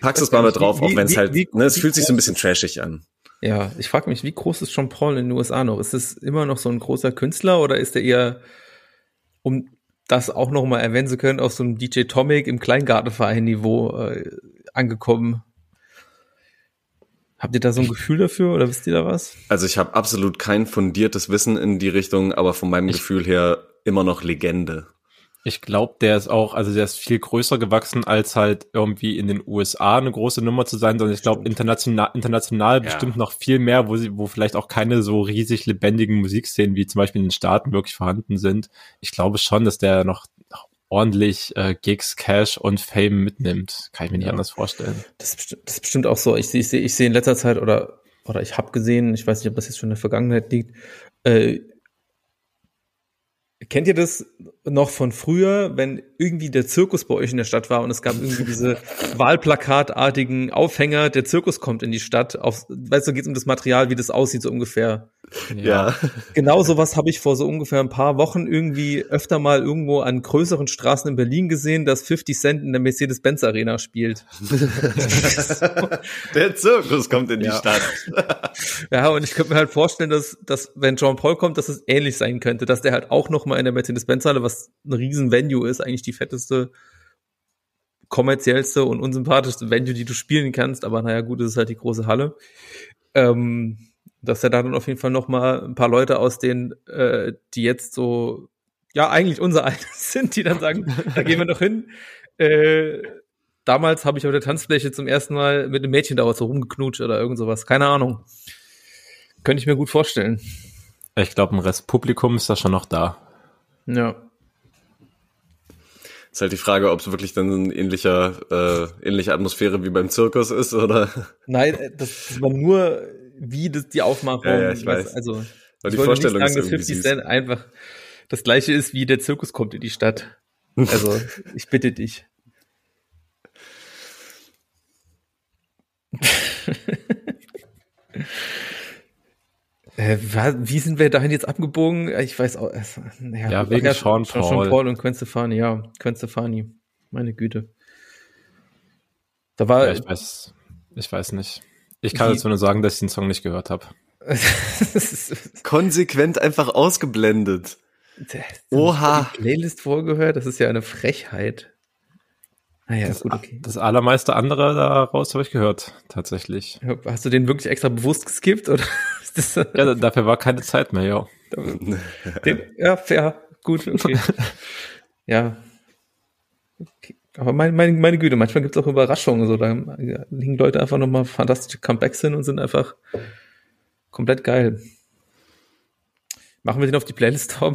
packst es mal mit drauf, auch Wie- wenn es halt, wie- ne, es fühlt sich so ein bisschen trashig an. Ja, ich frage mich, wie groß ist Jean Paul in den USA noch? Ist es immer noch so ein großer Künstler oder ist er eher, um das auch noch mal erwähnen zu können, auf so einem DJ Tomic im Kleingartenverein-Niveau äh, angekommen? Habt ihr da so ein Gefühl dafür oder wisst ihr da was? Also ich habe absolut kein fundiertes Wissen in die Richtung, aber von meinem Ich- Gefühl her immer noch Legende. Ich glaube, der ist auch, also der ist viel größer gewachsen, als halt irgendwie in den USA eine große Nummer zu sein, sondern ich glaube international, international bestimmt noch viel mehr, wo sie, wo vielleicht auch keine so riesig lebendigen Musikszenen wie zum Beispiel in den Staaten wirklich vorhanden sind. Ich glaube schon, dass der noch ordentlich äh, Gigs, Cash und Fame mitnimmt. Kann ich mir nicht Ja. anders vorstellen. Das ist, bestimmt, das ist bestimmt auch so. Ich sehe, ich sehe, ich sehe in letzter Zeit oder oder ich habe gesehen, ich weiß nicht, ob das jetzt schon in der Vergangenheit liegt. Äh, kennt ihr das noch von früher, wenn irgendwie der Zirkus bei euch in der Stadt war und es gab irgendwie diese Wahlplakatartigen Aufhänger, der Zirkus kommt in die Stadt. Auf, weißt du, geht es um das Material, wie das aussieht so ungefähr. Ja. Genau sowas habe ich vor so ungefähr ein paar Wochen irgendwie öfter mal irgendwo an größeren Straßen in Berlin gesehen, dass 50 Cent in der Mercedes-Benz Arena spielt. Der Zirkus kommt in die Ja. Stadt. Ja, und ich könnte mir halt vorstellen, dass, dass wenn John Paul kommt, dass es ähnlich sein könnte, dass der halt auch noch mal in der Mercedes-Benz-Halle, was ein riesen Venue ist, eigentlich die fetteste, kommerziellste und unsympathischste Venue, die du spielen kannst, aber naja, gut, es ist halt die große Halle. Ähm, dass er da dann auf jeden Fall noch mal ein paar Leute aus den, äh, die jetzt so, ja, eigentlich unser Alter sind, die dann sagen, da gehen wir noch hin. Äh, damals habe ich auf der Tanzfläche zum ersten Mal mit einem Mädchen da so rumgeknutscht oder irgend sowas. Keine Ahnung. Könnte ich mir gut vorstellen. Ich glaube, ein Rest Publikum ist da schon noch da. Ja. Ist halt die Frage, ob es wirklich dann ein ähnlicher, äh, ähnliche Atmosphäre wie beim Zirkus ist oder. Nein, äh, das war nur, wie das die Aufmachung. Ja, ja, ich weiß. Also, Weil ich die wollte nicht Vorstellung sagen, ist dass irgendwie 50 süß. Cent einfach das gleiche ist, wie der Zirkus kommt in die Stadt. Also, ich bitte dich. Äh, Wie sind wir dahin jetzt abgebogen? Ich weiß auch. es- Ja, Ja, wegen Sean Sean Paul. Paul und Gwen Stefani, ja. Gwen Stefani. Meine Güte. Da war, Ja, ich weiß, ich weiß nicht. Ich kann dazu nur sagen, dass ich den Song nicht gehört habe. Konsequent einfach ausgeblendet. Oha. Die Playlist vorgehört, das ist ja eine Frechheit. Naja, gut, okay. Das allermeiste andere daraus habe ich gehört, tatsächlich. Hast du den wirklich extra bewusst geskippt oder ist das Ja, da- dafür war keine Zeit mehr, ja. den, ja, fair, gut, okay. ja. Okay. Aber mein, mein, meine Güte, manchmal gibt es auch Überraschungen. So, da liegen Leute einfach nochmal fantastische Comebacks hin und sind einfach komplett geil. Machen wir den auf die Playlist, Tom?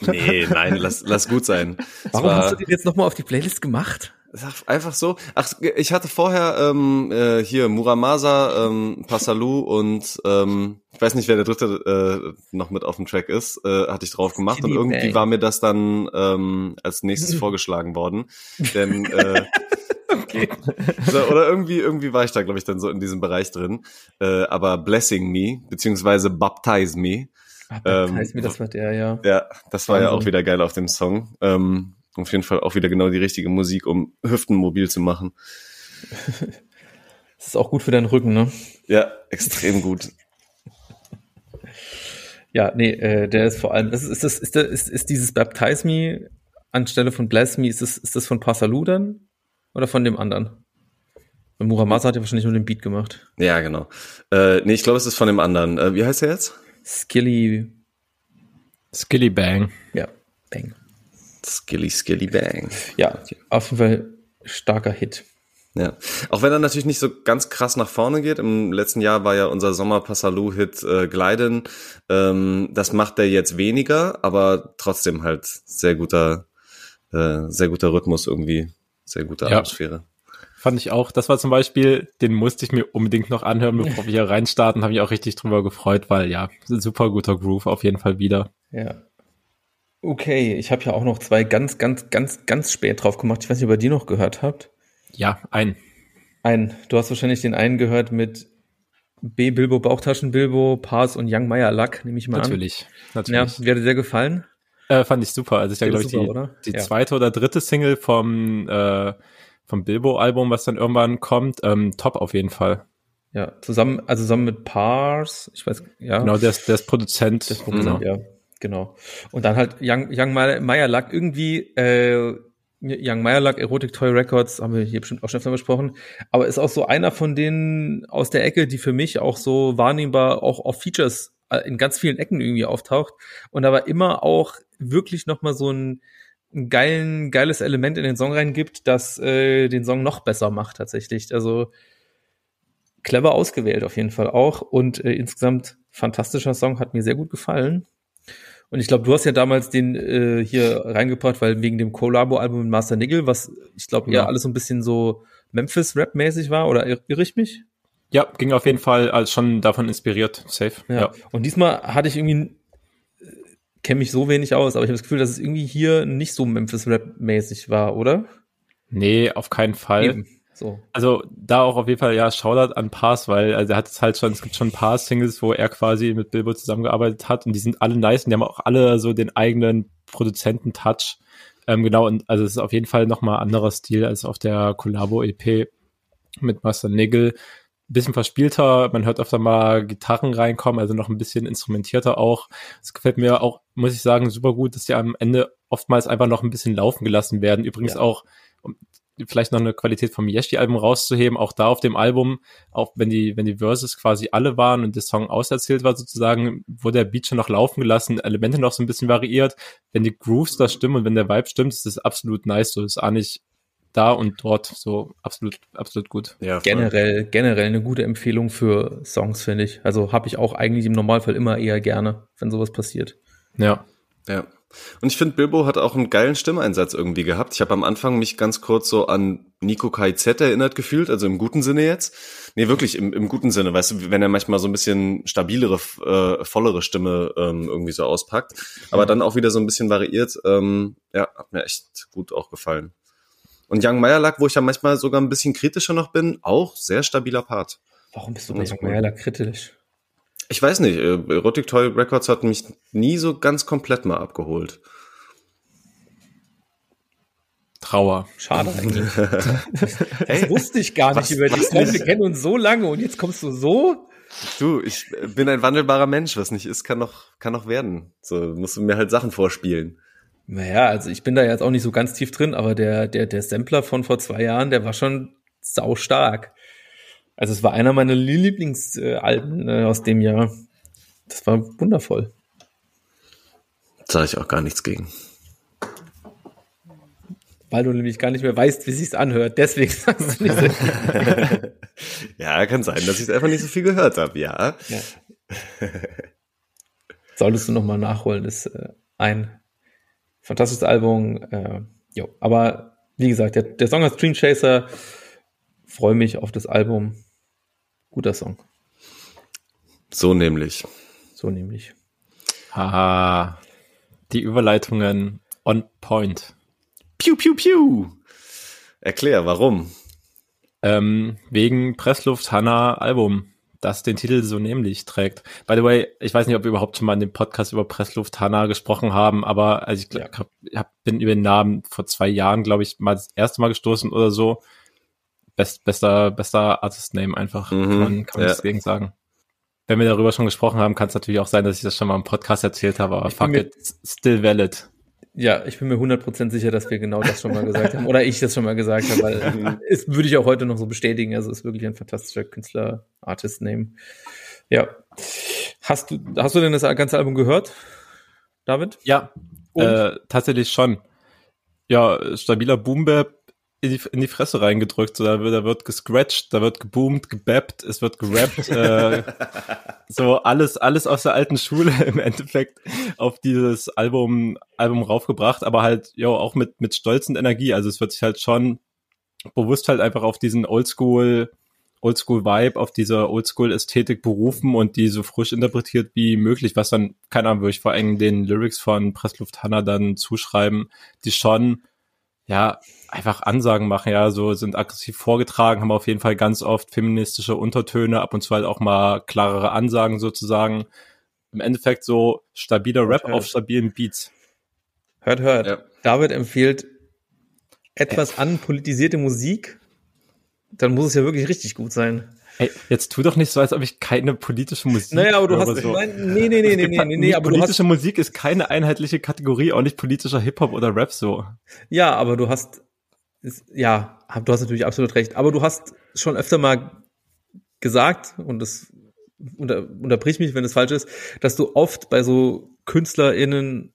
Nee, nein, lass, lass gut sein. Warum war- hast du den jetzt nochmal auf die Playlist gemacht? Sag einfach so. Ach, ich hatte vorher ähm, äh, hier Muramasa, ähm, Passalou und ähm, ich weiß nicht, wer der dritte äh, noch mit auf dem Track ist, äh, hatte ich drauf gemacht und irgendwie war mir das dann ähm, als nächstes vorgeschlagen worden. Denn äh, so, oder irgendwie irgendwie war ich da glaube ich dann so in diesem Bereich drin. Äh, aber Blessing Me beziehungsweise Baptize Me, Ah, Ähm, heißt mir, das war der, ja. ja, das war ja auch Wahnsinn. wieder geil auf dem Song. Ähm, auf jeden Fall auch wieder genau die richtige Musik, um Hüften mobil zu machen. Das ist auch gut für deinen Rücken, ne? Ja, extrem gut. Ja, nee, äh, der ist vor allem, das ist, ist, das, ist, ist, ist dieses Baptize Me anstelle von Bless Me, ist das, ist das von Passalou dann? Oder von dem anderen? Weil Muramasa hat ja wahrscheinlich nur den Beat gemacht. Ja, genau. Äh, nee, ich glaube, es ist von dem anderen. Äh, wie heißt er jetzt? Skilly, Skilly Bang. ja, bang. Skilly Skilly Bang. Ja, auf jeden Fall starker Hit. Ja. Auch wenn er natürlich nicht so ganz krass nach vorne geht. Im letzten Jahr war ja unser Sommer Passalou-Hit äh, Gliden. Ähm, das macht er jetzt weniger, aber trotzdem halt sehr guter, äh, sehr guter Rhythmus irgendwie. Sehr gute Ja. Atmosphäre. Fand ich auch. Das war zum Beispiel, den musste ich mir unbedingt noch anhören, bevor wir hier reinstarten. Habe ich auch richtig drüber gefreut, weil ja, super guter Groove auf jeden Fall wieder. Ja. Okay, ich habe ja auch noch zwei ganz, ganz, ganz, ganz spät drauf gemacht. Ich weiß nicht, ob ihr die noch gehört habt. Ja, ein. Einen. Du hast wahrscheinlich den einen gehört mit B. Bilbo Bauchtaschen Bilbo, Pars und Young Meyer Lack, nehme ich mal Natürlich. an. Natürlich. Ja, mir hat er sehr gefallen. Äh, fand ich super. Also ich glaube ich die, oder? die Ja. zweite oder dritte Single vom äh, vom Bilbo-Album, was dann irgendwann kommt, ähm, top auf jeden Fall. Ja, zusammen, also zusammen mit Pars, ich weiß, ja. Genau, der ist, der ist Produzent. Das genau. ja, genau. Und dann halt Young, Young Meyer Lack irgendwie, äh, Young Meyerlack, Erotic Toy Records, haben wir hier bestimmt auch schon öfter besprochen, aber ist auch so einer von denen aus der Ecke, die für mich auch so wahrnehmbar auch auf Features äh, in ganz vielen Ecken irgendwie auftaucht und aber immer auch wirklich nochmal so ein, ein geilen, geiles Element in den Song reingibt, das äh, den Song noch besser macht tatsächlich. Also clever ausgewählt auf jeden Fall auch und äh, insgesamt fantastischer Song, hat mir sehr gut gefallen. Und ich glaube, du hast ja damals den äh, hier reingebracht, weil wegen dem Collabo-Album mit Master Nigel, was ich glaube ja. eher alles so ein bisschen so Memphis-Rap-mäßig war, oder irre ich mich? Ja, ging auf jeden Fall als schon davon inspiriert, safe. Ja. ja. Und diesmal hatte ich irgendwie, äh, kenne mich so wenig aus, aber ich habe das Gefühl, dass es irgendwie hier nicht so Memphis-Rap-mäßig war, oder? Nee, auf keinen Fall. Eben. So. Also da auch auf jeden Fall ja Shoutout an Pass, weil also er hat es halt schon, es gibt schon ein paar Singles, wo er quasi mit Bilbo zusammengearbeitet hat und die sind alle nice und die haben auch alle so den eigenen Produzenten-Touch. Ähm, genau, und also es ist auf jeden Fall nochmal anderer Stil als auf der Collabo-EP mit Master Nigel. Bisschen verspielter, man hört öfter mal Gitarren reinkommen, also noch ein bisschen instrumentierter auch. Es gefällt mir auch, muss ich sagen, super gut, dass die am Ende oftmals einfach noch ein bisschen laufen gelassen werden. Übrigens ja. auch, vielleicht noch eine Qualität vom Yeshi-Album rauszuheben, auch da auf dem Album, auch wenn die, wenn die Verses quasi alle waren und der Song auserzählt war sozusagen, wurde der Beat schon noch laufen gelassen, Elemente noch so ein bisschen variiert. Wenn die Grooves da stimmen und wenn der Vibe stimmt, ist das absolut nice. So ist auch nicht da und dort so absolut, absolut gut. Ja, generell, generell eine gute Empfehlung für Songs, finde ich. Also habe ich auch eigentlich im Normalfall immer eher gerne, wenn sowas passiert. Ja. Ja. Und ich finde, Bilbo hat auch einen geilen Stimmeinsatz irgendwie gehabt. Ich habe am Anfang mich ganz kurz so an Nico KZ erinnert gefühlt, also im guten Sinne jetzt. Nee, wirklich im, im guten Sinne, weißt du, wenn er manchmal so ein bisschen stabilere, äh, vollere Stimme ähm, irgendwie so auspackt. Aber dann auch wieder so ein bisschen variiert. Ähm, ja, hat mir echt gut auch gefallen. Und Young Meyerlack, wo ich ja manchmal sogar ein bisschen kritischer noch bin, auch sehr stabiler Part. Warum bist du bei Young Meyerlack kritisch? Ich weiß nicht, äh, Erotic Toy Records hat mich nie so ganz komplett mal abgeholt. Trauer. Schade eigentlich. das wusste ich gar nicht was, über dich. Wir kennen uns so lange und jetzt kommst du so. Du, ich bin ein wandelbarer Mensch. Was nicht ist, kann noch, kann noch werden. So musst du mir halt Sachen vorspielen. Naja, also ich bin da jetzt auch nicht so ganz tief drin, aber der, der, der Sampler von vor zwei Jahren, der war schon sau stark. Also es war einer meiner Lieblingsalben äh, aus dem Jahr. Das war wundervoll. Sage ich auch gar nichts gegen. Weil du nämlich gar nicht mehr weißt, wie sich's anhört. Deswegen sagst du nicht so. ja, kann sein, dass ich einfach nicht so viel gehört habe, ja. ja. Solltest du nochmal nachholen, ist äh, ein fantastisches Album. Äh, jo. Aber wie gesagt, der, der Song als Stream Chaser, freue mich auf das Album. Guter Song. So nämlich. So nämlich. Haha. Die Überleitungen on point. Piu, piu, piu. Erklär, warum? Ähm, wegen Pressluft Hanna Album, das den Titel so nämlich trägt. By the way, ich weiß nicht, ob wir überhaupt schon mal in dem Podcast über Pressluft Hanna gesprochen haben, aber also ich, ja. hab, hab, bin über den Namen vor zwei Jahren, glaube ich, mal das erste Mal gestoßen oder so best, bester, bester Artist-Name einfach, mhm, kann man, kann man ja. deswegen sagen. Wenn wir darüber schon gesprochen haben, kann es natürlich auch sein, dass ich das schon mal im Podcast erzählt habe, aber ich fuck it, still valid. Ja, ich bin mir 100% sicher, dass wir genau das schon mal gesagt haben. Oder ich das schon mal gesagt habe, weil es würde ich auch heute noch so bestätigen. Also ist wirklich ein fantastischer Künstler, Artist-Name. Ja. Hast du, hast du denn das ganze Album gehört, David? Ja, äh, tatsächlich schon. Ja, stabiler Boombap, in die, in die Fresse reingedrückt. So, da, wird, da wird gescratcht, da wird geboomt, gebappt, es wird gerappt. äh, so alles, alles aus der alten Schule im Endeffekt auf dieses Album, Album raufgebracht, aber halt, ja, auch mit, mit Stolz und Energie. Also es wird sich halt schon bewusst halt einfach auf diesen Oldschool, Oldschool-Vibe, auf diese Oldschool-Ästhetik berufen und die so frisch interpretiert wie möglich, was dann, keine Ahnung, würde ich vor allem den Lyrics von Pressluft Hanna dann zuschreiben, die schon ja, einfach Ansagen machen, ja, so sind aggressiv vorgetragen, haben auf jeden Fall ganz oft feministische Untertöne, ab und zu halt auch mal klarere Ansagen sozusagen. Im Endeffekt so stabiler Rap hört, auf stabilen Beats. Hört, hört. Ja. David empfiehlt etwas äh. anpolitisierte Musik, dann muss es ja wirklich richtig gut sein. Ey, jetzt tu doch nicht so, als ob ich keine politische Musik Naja, aber du hast, so. nein, nee, nee, nee, nee, nee, nee, nee, aber du politische hast, Musik ist keine einheitliche Kategorie, auch nicht politischer Hip-Hop oder Rap so. ja, aber du hast, ist, ja, du hast natürlich absolut recht, aber du hast schon öfter mal gesagt, und das unter, unterbrich mich, wenn es falsch ist, dass du oft bei so KünstlerInnen,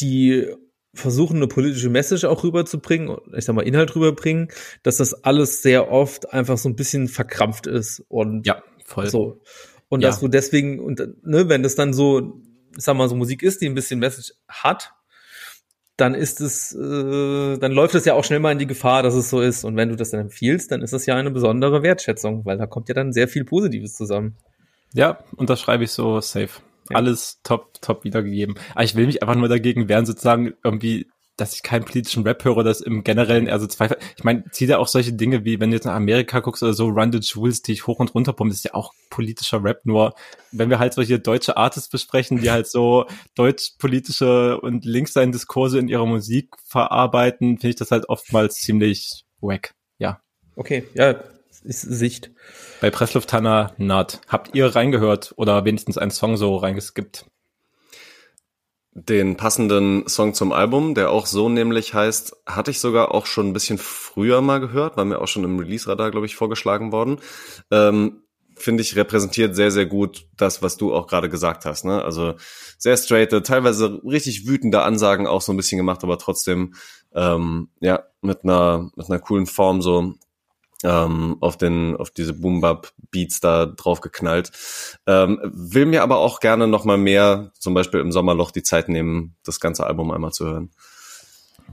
die versuchen, eine politische Message auch rüberzubringen, ich sag mal, Inhalt rüberbringen, dass das alles sehr oft einfach so ein bisschen verkrampft ist und Ja, voll. so. Und Ja. dass du deswegen, und ne, wenn das dann so, ich sag mal, so Musik ist, die ein bisschen Message hat, dann ist es, äh, dann läuft es ja auch schnell mal in die Gefahr, dass es so ist. Und wenn du das dann empfiehlst, dann ist das ja eine besondere Wertschätzung, weil da kommt ja dann sehr viel Positives zusammen. Ja, unterschreibe ich so safe. Alles top, top wiedergegeben. Aber ich will mich einfach nur dagegen wehren, sozusagen irgendwie, dass ich keinen politischen Rap höre, dass im Generellen eher so Zweifel. Ich meine, zieh da auch solche Dinge wie, wenn du jetzt nach Amerika guckst oder so, Run the Jewels, die ich hoch und runter pumpe, das ist ja auch politischer Rap, nur wenn wir halt solche deutsche Artists besprechen, die halt so deutsch-politische und linkssein Diskurse in ihrer Musik verarbeiten, finde ich das halt oftmals ziemlich wack. Ja. Okay, ja, ist Sicht. Bei Presslufthanna not. Habt ihr reingehört oder wenigstens einen Song so reingeskippt? Den passenden Song zum Album, der auch so nämlich heißt, hatte ich sogar auch schon ein bisschen früher mal gehört, war mir auch schon im Release-Radar, glaube ich, vorgeschlagen worden. Ähm, Finde ich, repräsentiert sehr, sehr gut das, was du auch gerade gesagt hast. Ne? Also sehr straight, teilweise richtig wütende Ansagen auch so ein bisschen gemacht, aber trotzdem ähm, ja mit einer mit einer coolen Form so ähm, auf den auf diese Boom Bap Beats da drauf geknallt. Ähm, will mir aber auch gerne noch mal mehr, zum Beispiel im Sommerloch, die Zeit nehmen, das ganze Album einmal zu hören.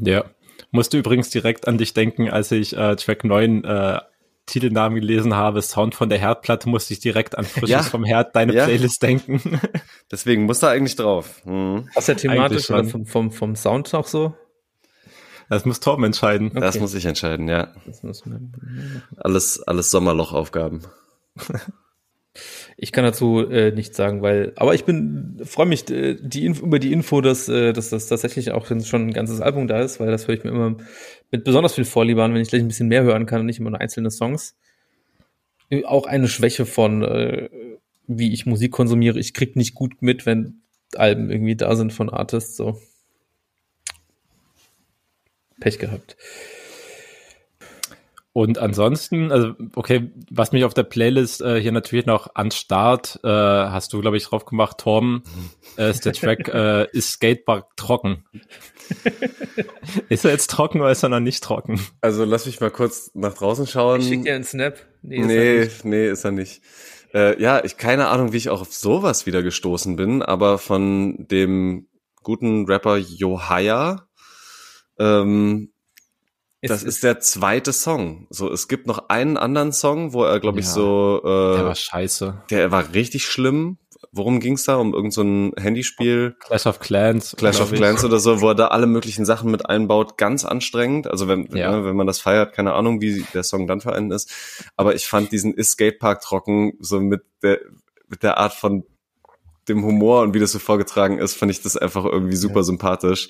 Ja. Musste übrigens direkt an dich denken, als ich äh, Track 9 äh, Titelnamen gelesen habe, Sound von der Herdplatte, musste ich direkt an Frisches Ja. vom Herd, deine Ja. Playlist denken. Deswegen muss da eigentlich drauf. Hm. Was ja thematisch oder vom, vom, vom Sound auch so? Das muss Torben entscheiden. Das Okay. muss ich entscheiden, ja. Das Alles, alles Sommerlochaufgaben. Ich kann dazu äh, nichts sagen, weil, aber ich bin, freue mich äh, die, Inf- über die Info, dass, äh, dass das tatsächlich auch schon ein ganzes Album da ist, weil das höre ich mir immer mit besonders viel Vorliebe an, wenn ich gleich ein bisschen mehr hören kann und nicht immer nur einzelne Songs. Auch eine Schwäche von, äh, wie ich Musik konsumiere. Ich krieg nicht gut mit, wenn Alben irgendwie da sind von Artists, so. Pech gehabt. Und ansonsten, also okay, was mich auf der Playlist äh, hier natürlich noch an Start, äh, hast du, glaube ich, drauf gemacht, Torben, äh, ist der Track, äh, ist Skatepark trocken. ist er jetzt trocken oder ist er noch nicht trocken? Also lass mich mal kurz nach draußen schauen. Ich schick dir einen Snap. ist er nee, nicht. nee, ist er nicht. Äh, ja, ich keine Ahnung, wie ich auch auf sowas wieder gestoßen bin, aber von dem guten Rapper Johaya, ähm, Es das ist der zweite Song. So, es gibt noch einen anderen Song, wo er, glaube ich, Ja, so, Der äh, war scheiße. der war richtig schlimm. Worum ging's da? Um irgendein so ein Handyspiel? Clash of Clans. Clash of. Clans oder so, wo er da alle möglichen Sachen mit einbaut, ganz anstrengend. Also wenn, Ja. ne, wenn man das feiert, keine Ahnung, wie der Song dann für einen ist. Aber ich fand diesen Is Skatepark trocken, so mit der, mit der Art von dem Humor und wie das so vorgetragen ist, fand ich das einfach irgendwie super sympathisch.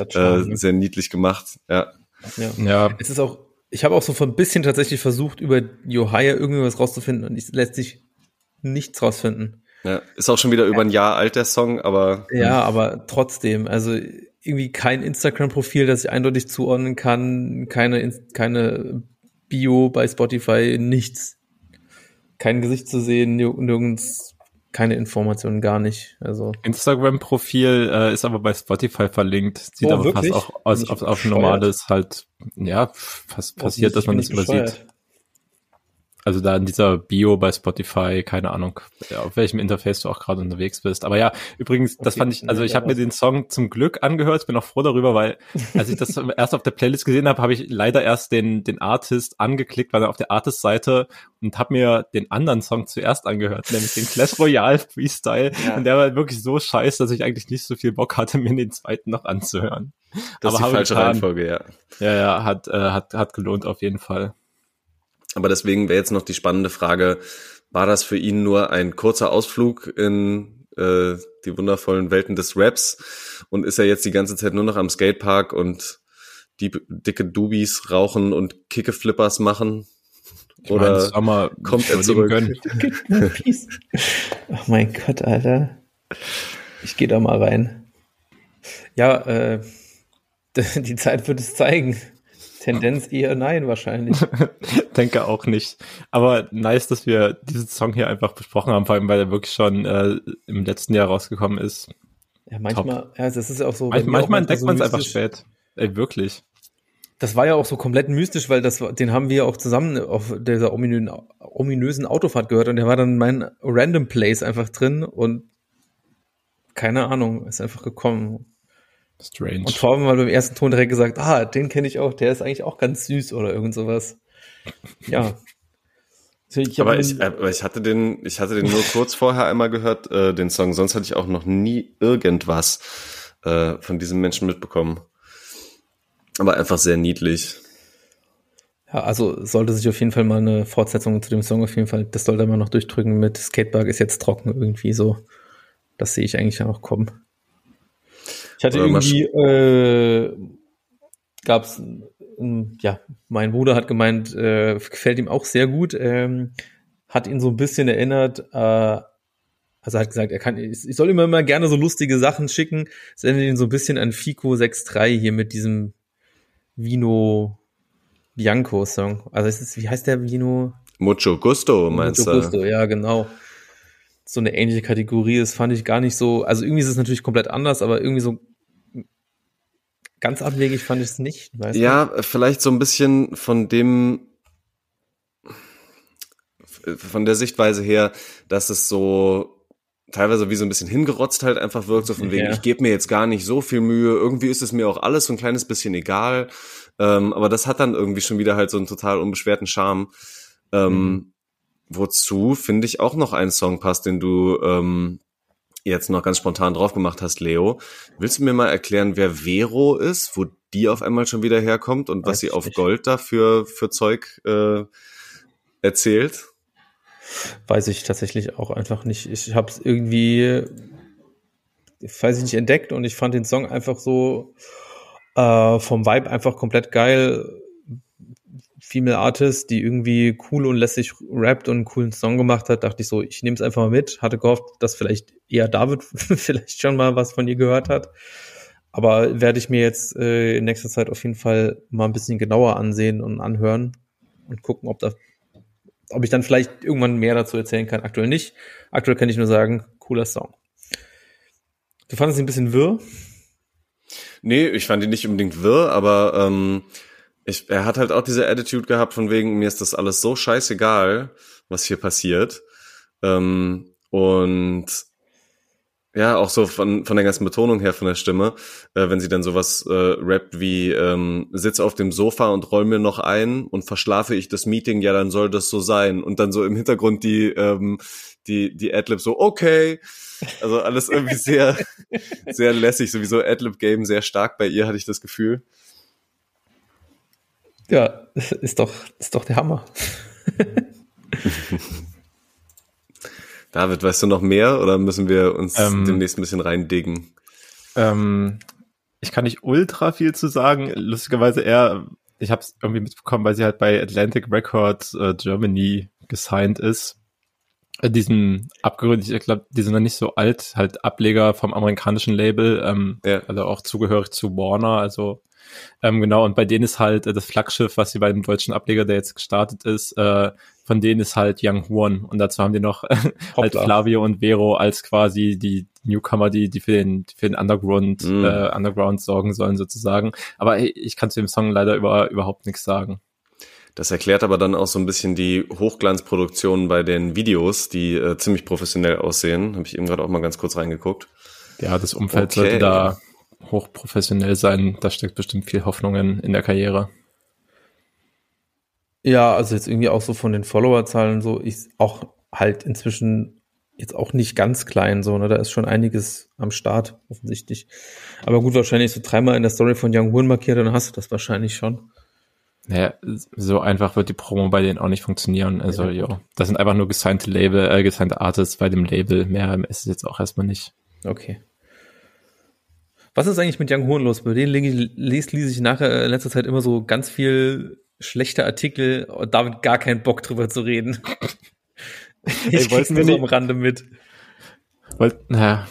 Äh, sehr niedlich gemacht. Ja. ja. Ja, Es ist auch, ich habe auch so ein bisschen tatsächlich versucht, über Johaya irgendwie was rauszufinden und es lässt sich nichts rausfinden. ja. Ist auch schon wieder über ein Jahr alt, der Song, aber Ja, aber trotzdem, also irgendwie kein Instagram-Profil, das ich eindeutig zuordnen kann, keine, keine Bio bei Spotify, nichts. Kein Gesicht zu sehen, nirg- nirgends, keine Informationen, gar nicht. Also, Instagram-Profil äh, ist aber bei Spotify verlinkt. Sieht Oh, aber wirklich? fast auch aus, auf, auf normales halt, ja, was passiert, dass man das übersieht. Also da in dieser Bio bei Spotify, keine Ahnung, auf welchem Interface du auch gerade unterwegs bist. Aber ja, übrigens, das Okay, fand ich, also ich habe mir den Song zum Glück angehört, bin auch froh darüber, weil als ich das erst auf der Playlist gesehen habe, habe ich leider erst den, den Artist angeklickt, weil er auf der Artist-Seite und habe mir den anderen Song zuerst angehört, nämlich den Clash Royale Freestyle. Ja. Und der war wirklich so scheiße, dass ich eigentlich nicht so viel Bock hatte, mir den zweiten noch anzuhören. das ist die falsche getan. Reihenfolge, ja. Ja, ja, hat, äh, hat, hat gelohnt auf jeden Fall. Aber deswegen wäre jetzt noch die spannende Frage, war das für ihn nur ein kurzer Ausflug in äh, die wundervollen Welten des Raps und ist er jetzt die ganze Zeit nur noch am Skatepark und die dicke Dubis rauchen und Kickeflippers machen? Ich Oder meine, Sommer kommt er zurück? Oh mein Gott, Alter. Ich gehe da mal rein. Ja, äh, die Zeit wird es zeigen. Tendenz eher nein, wahrscheinlich. Denke auch nicht. Aber nice, dass wir diesen Song hier einfach besprochen haben, vor allem weil er wirklich schon äh, im letzten Jahr rausgekommen ist. Ja, manchmal, ja, das ist ja auch so. auch manchmal entdeckt so man es einfach spät. Ey, wirklich. Das war ja auch so komplett mystisch, weil das, den haben wir auch zusammen auf dieser ominösen, ominösen Autofahrt gehört und der war dann in mein Random Place einfach drin und keine Ahnung, ist einfach gekommen. Strange. Und Torben hat beim ersten Ton direkt gesagt, ah, den kenne ich auch, der ist eigentlich auch ganz süß oder irgend sowas. Ja. Ich Aber ich, äh, aber ich hatte den, ich hatte den nur kurz vorher einmal gehört, äh, den Song. Sonst hatte ich auch noch nie irgendwas äh, von diesem Menschen mitbekommen. Aber einfach sehr niedlich. Ja, also sollte sich auf jeden Fall mal eine Fortsetzung zu dem Song auf jeden Fall, das sollte man noch durchdrücken mit Skatepark ist jetzt trocken irgendwie so. Das sehe ich eigentlich auch kommen. Ich hatte Oder irgendwie, äh, gab's, ähm, ja, mein Bruder hat gemeint, äh, gefällt ihm auch sehr gut, ähm, hat ihn so ein bisschen erinnert, äh, also er hat gesagt, er kann, ich ich soll immer mal gerne so lustige Sachen schicken. Es erinnert ihn so ein bisschen an Fico 6.3 hier mit diesem Vino Bianco Song. Also es ist, wie heißt der Vino? Mucho Gusto, meinst Mucho du? Gusto, ja, genau. So eine ähnliche Kategorie, das fand ich gar nicht so, also irgendwie ist es natürlich komplett anders, aber irgendwie so ganz abwegig fand ich es nicht, weißt du? Ja, vielleicht so ein bisschen von dem, von der Sichtweise her, dass es so teilweise wie so ein bisschen hingerotzt halt einfach wirkt, so von wegen, Ja. ich gebe mir jetzt gar nicht so viel Mühe, irgendwie ist es mir auch alles so ein kleines bisschen egal, ähm, aber das hat dann irgendwie schon wieder halt so einen total unbeschwerten Charme. Ähm, Mhm. Wozu, finde ich, auch noch ein Song passt, den du ähm, jetzt noch ganz spontan drauf gemacht hast, Leo. Willst du mir mal erklären, wer Vero ist, wo die auf einmal schon wieder herkommt und was sie auf. Gold da für, Zeug äh, erzählt? Weiß ich tatsächlich auch einfach nicht. Ich habe es irgendwie, weiß ich nicht, entdeckt und ich fand den Song einfach so äh, vom Vibe einfach komplett geil. Female Artist, die irgendwie cool und lässig rappt und einen coolen Song gemacht hat, dachte ich so, ich nehme es einfach mal mit. Hatte gehofft, dass vielleicht eher David vielleicht schon mal was von ihr gehört hat. Aber werde ich mir jetzt äh, in nächster Zeit auf jeden Fall mal ein bisschen genauer ansehen und anhören und gucken, ob da ob ich dann vielleicht irgendwann mehr dazu erzählen kann. Aktuell nicht. Aktuell kann ich nur sagen, cooler Song. Du fandest ihn ein bisschen wirr? Nee, ich fand ihn nicht unbedingt wirr, aber ähm, ich, er hat halt auch diese Attitude gehabt von wegen, mir ist das alles so scheißegal, was hier passiert. Ähm, und ja, auch so von, von der ganzen Betonung her von der Stimme, äh, wenn sie dann sowas äh, rappt wie ähm, sitz auf dem Sofa und roll mir noch ein und verschlafe ich das Meeting, ja, dann soll das so sein. Und dann so im Hintergrund die, ähm, die, die Adlib so, okay. Also alles irgendwie sehr, sehr lässig, sowieso Adlib-Game sehr stark bei ihr, hatte ich das Gefühl. Ja, ist doch, ist doch der Hammer. David, weißt du noch mehr oder müssen wir uns Ähm, demnächst ein bisschen reindiggen? Ähm, ich kann nicht ultra viel zu sagen. Lustigerweise eher, ich habe es irgendwie mitbekommen, weil sie halt bei Atlantic Records äh, Germany gesigned ist. Äh, diesen abgeründet, ich glaube, die sind noch nicht so alt, halt Ableger vom amerikanischen Label, ähm, Ja. also auch zugehörig zu Warner, also ähm, genau, und bei denen ist halt äh, das Flaggschiff, was sie bei dem deutschen Ableger, der jetzt gestartet ist, äh, von denen ist halt Young Huan. Und dazu haben die noch halt Hoppla. Flavio und Vero als quasi die Newcomer, die, die für den, für den Underground, Mm. äh, Underground sorgen sollen sozusagen. Aber ey, ich kann zu dem Song leider über, überhaupt nichts sagen. Das erklärt aber dann auch so ein bisschen die Hochglanzproduktionen bei den Videos, die äh, ziemlich professionell aussehen. Habe ich eben gerade auch mal ganz kurz reingeguckt. Ja, das Umfeld Okay. sollte da hochprofessionell sein. Da steckt bestimmt viel Hoffnung in, in der Karriere. Ja, also jetzt irgendwie auch so von den Followerzahlen so, ist auch halt inzwischen jetzt auch nicht ganz klein, so, ne, da ist schon einiges am Start, offensichtlich. Aber gut, wahrscheinlich so dreimal in der Story von Young Hoon markiert, dann hast du das wahrscheinlich schon. Naja, so einfach wird die Promo bei denen auch nicht funktionieren. Also, Ja, gut. das sind einfach nur gesignte Label, äh, gesignte Artists bei dem Label. Mehr ist es jetzt auch erstmal nicht. Okay. Was ist eigentlich mit Young Hoon los? Bei denen lese, lese, ich nachher äh, in letzter Zeit immer so ganz viel schlechter Artikel und damit gar keinen Bock drüber zu reden. Ey, ich wir nur am nicht- Rande mit. Wollt, na,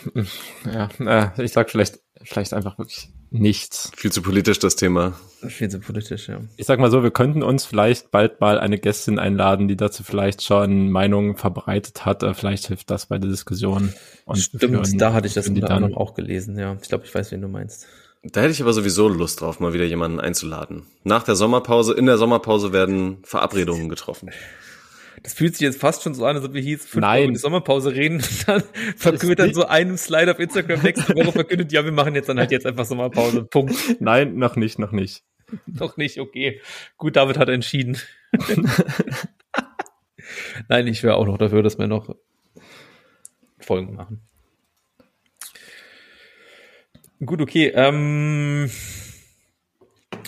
ja, na, ich sag vielleicht, vielleicht einfach wirklich nichts. Viel zu politisch das Thema. Viel zu politisch, ja. Ich sag mal so, wir könnten uns vielleicht bald mal eine Gästin einladen, die dazu vielleicht schon Meinungen verbreitet hat. Äh, Vielleicht hilft das bei der Diskussion. Und Stimmt, führen- da hatte ich das unter dann. anderem auch gelesen, ja. Ich glaube, ich weiß, wen du meinst. Da hätte ich aber sowieso Lust drauf, mal wieder jemanden einzuladen. Nach der Sommerpause, in der Sommerpause werden Verabredungen getroffen. Das fühlt sich jetzt fast schon so an, als ob wir hier jetzt fünf Nein. Wochen die Sommerpause reden und dann verkündet dann so einem Slide auf Instagram nächste Woche verkündet, ja, wir machen jetzt dann halt jetzt einfach Sommerpause. Punkt. Nein, noch nicht, noch nicht. Noch nicht, okay. Gut, David hat entschieden. Nein, ich wäre auch noch dafür, dass wir noch Folgen machen. Gut, okay. Ähm,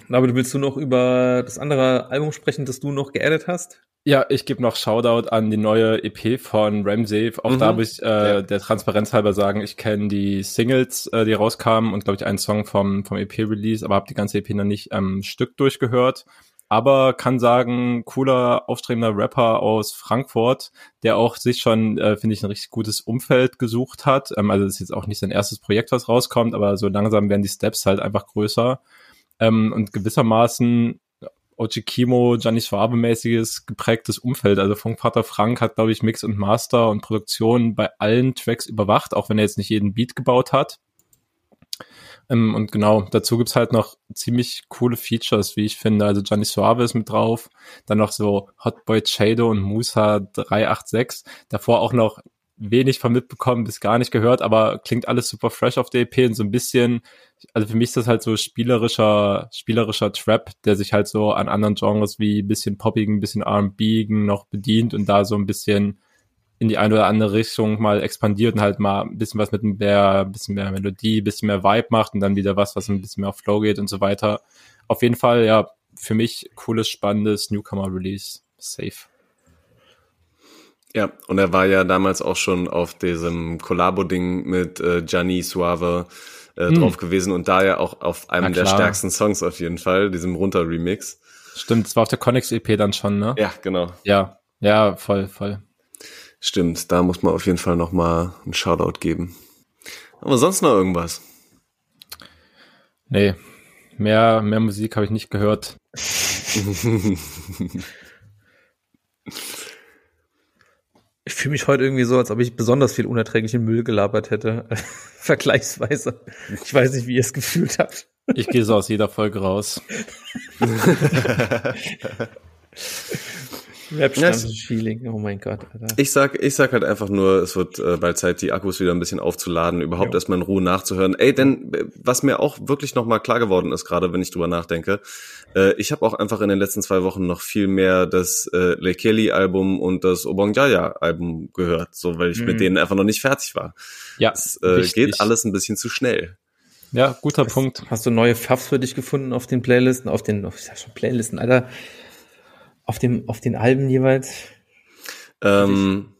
David, willst du noch über das andere Album sprechen, das du noch geaddet hast? Ja, ich gebe noch Shoutout an die neue EP von Ramsey. Auch Mhm. da muss ich äh, der Transparenz halber sagen, ich kenne die Singles, äh, die rauskamen und glaube ich einen Song vom, vom EP-Release, aber habe die ganze EP noch nicht am Stück durchgehört. Aber kann sagen, cooler, aufstrebender Rapper aus Frankfurt, der auch sich schon, äh, finde ich, ein richtig gutes Umfeld gesucht hat. Ähm, also das ist jetzt auch nicht sein erstes Projekt, was rauskommt, aber so langsam werden die Steps halt einfach größer. Ähm, und gewissermaßen OG Kimo, Gianni Schwabe-mäßiges geprägtes Umfeld. Also Funkvater Frank hat, glaube ich, Mix und Master und Produktion bei allen Tracks überwacht, auch wenn er jetzt nicht jeden Beat gebaut hat. Ähm, und genau, dazu gibt's halt noch ziemlich coole Features, wie ich finde. Also Gianni Suave ist mit drauf, dann noch so Hotboy Chado und Musa 386. Davor auch noch wenig von mitbekommen, bis gar nicht gehört, aber klingt alles super fresh auf der EP und so ein bisschen, also für mich ist das halt so spielerischer, spielerischer Trap, der sich halt so an anderen Genres wie bisschen poppigen, bisschen R&B-igen noch bedient und da so ein bisschen in die eine oder andere Richtung mal expandiert und halt mal ein bisschen was mit mehr, ein bisschen mehr Melodie, ein bisschen mehr Vibe macht und dann wieder was, was ein bisschen mehr auf Flow geht und so weiter. Auf jeden Fall, ja, für mich cooles, spannendes Newcomer-Release. Safe. Ja, und er war ja damals auch schon auf diesem Collabo-Ding mit äh, Gianni Suave äh, drauf gewesen und da ja auch auf einem der stärksten Songs auf jeden Fall, diesem Runter-Remix. Stimmt, das war auf der Connex EP dann schon, ne? Ja, genau. Ja, ja, voll, voll. Stimmt, da muss man auf jeden Fall noch mal einen Shoutout geben. Aber sonst noch irgendwas? Nee, mehr, mehr Musik habe ich nicht gehört. Ich fühle mich heute irgendwie so, als ob ich besonders viel unerträglichen Müll gelabert hätte. Vergleichsweise. Ich weiß nicht, wie ihr es gefühlt habt. Ich gehe so aus jeder Folge raus. Rap-Feeling. Oh mein Gott, Alter. Ich sag, ich sag halt einfach nur, es wird äh, bald Zeit, die Akkus wieder ein bisschen aufzuladen, überhaupt Ja. erstmal in Ruhe nachzuhören. Ey, denn äh, was mir auch wirklich nochmal klar geworden ist, gerade wenn ich drüber nachdenke, äh, ich habe auch einfach in den letzten zwei Wochen noch viel mehr das äh, Le Kelly-Album und das Obong Jaya-Album gehört, so weil ich Mhm. mit denen einfach noch nicht fertig war. Ja, Es äh, geht alles ein bisschen zu schnell. Ja, guter Punkt. Hast du neue Pfaffs für dich gefunden auf den Playlisten? Auf den, auf, ich sag schon Playlisten, Alter. Auf dem, auf den Alben jeweils? Ähm,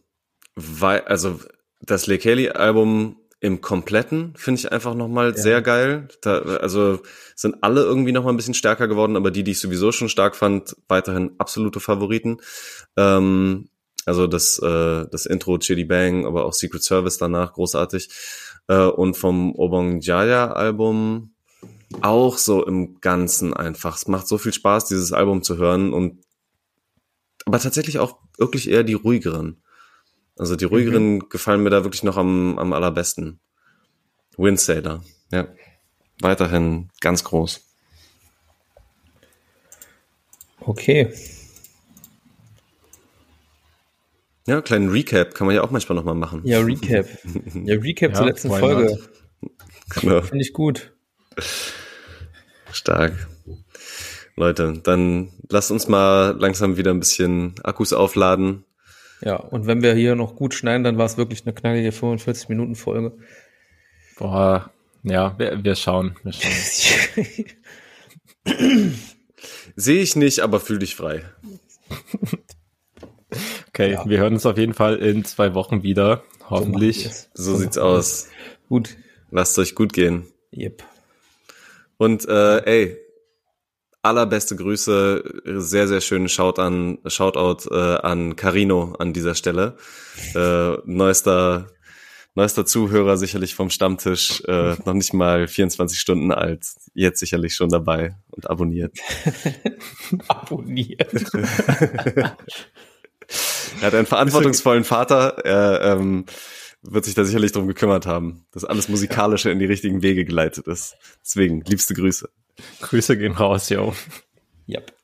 weil, also das Le Kelly-Album im Kompletten finde ich einfach nochmal sehr geil. Da, also sind alle irgendwie nochmal ein bisschen stärker geworden, aber die, die ich sowieso schon stark fand, weiterhin absolute Favoriten. Ähm, also das, äh, das Intro Chitty Bang, aber auch Secret Service danach, großartig. Äh, und vom Obong Jaya Album auch so im Ganzen einfach. Es macht so viel Spaß, dieses Album zu hören und aber tatsächlich auch wirklich eher die ruhigeren. Also die ruhigeren gefallen mir da wirklich noch am, am allerbesten. Windsailor, ja. Weiterhin ganz groß. Okay. Ja, kleinen Recap kann man ja auch manchmal nochmal machen. Ja, Recap. Ja, Recap Ja, zur letzten Folge. Genau, Finde ich gut. stark. Leute, dann lasst uns mal langsam wieder ein bisschen Akkus aufladen. Ja, und wenn wir hier noch gut schneiden, dann war es wirklich eine knackige 45-Minuten-Folge. Boah, ja, wir, wir schauen. Wir schauen. Sehe ich nicht, aber fühl dich frei. Okay, Ja. wir hören uns auf jeden Fall in zwei Wochen wieder. Hoffentlich. So sieht's aus. Gut. Lasst euch gut gehen. Yep. Und äh, ey, allerbeste Grüße, sehr, sehr schönen Shout an, Shoutout äh, an Carino an dieser Stelle. Äh, neuester, neuester Zuhörer sicherlich vom Stammtisch, äh, noch nicht mal 24 Stunden alt, jetzt sicherlich schon dabei und abonniert. Abonniert. er hat einen verantwortungsvollen Vater, er ähm, wird sich da sicherlich drum gekümmert haben, dass alles Musikalische in die richtigen Wege geleitet ist. Deswegen, liebste Grüße. Grüße gehen raus, yo. Yep.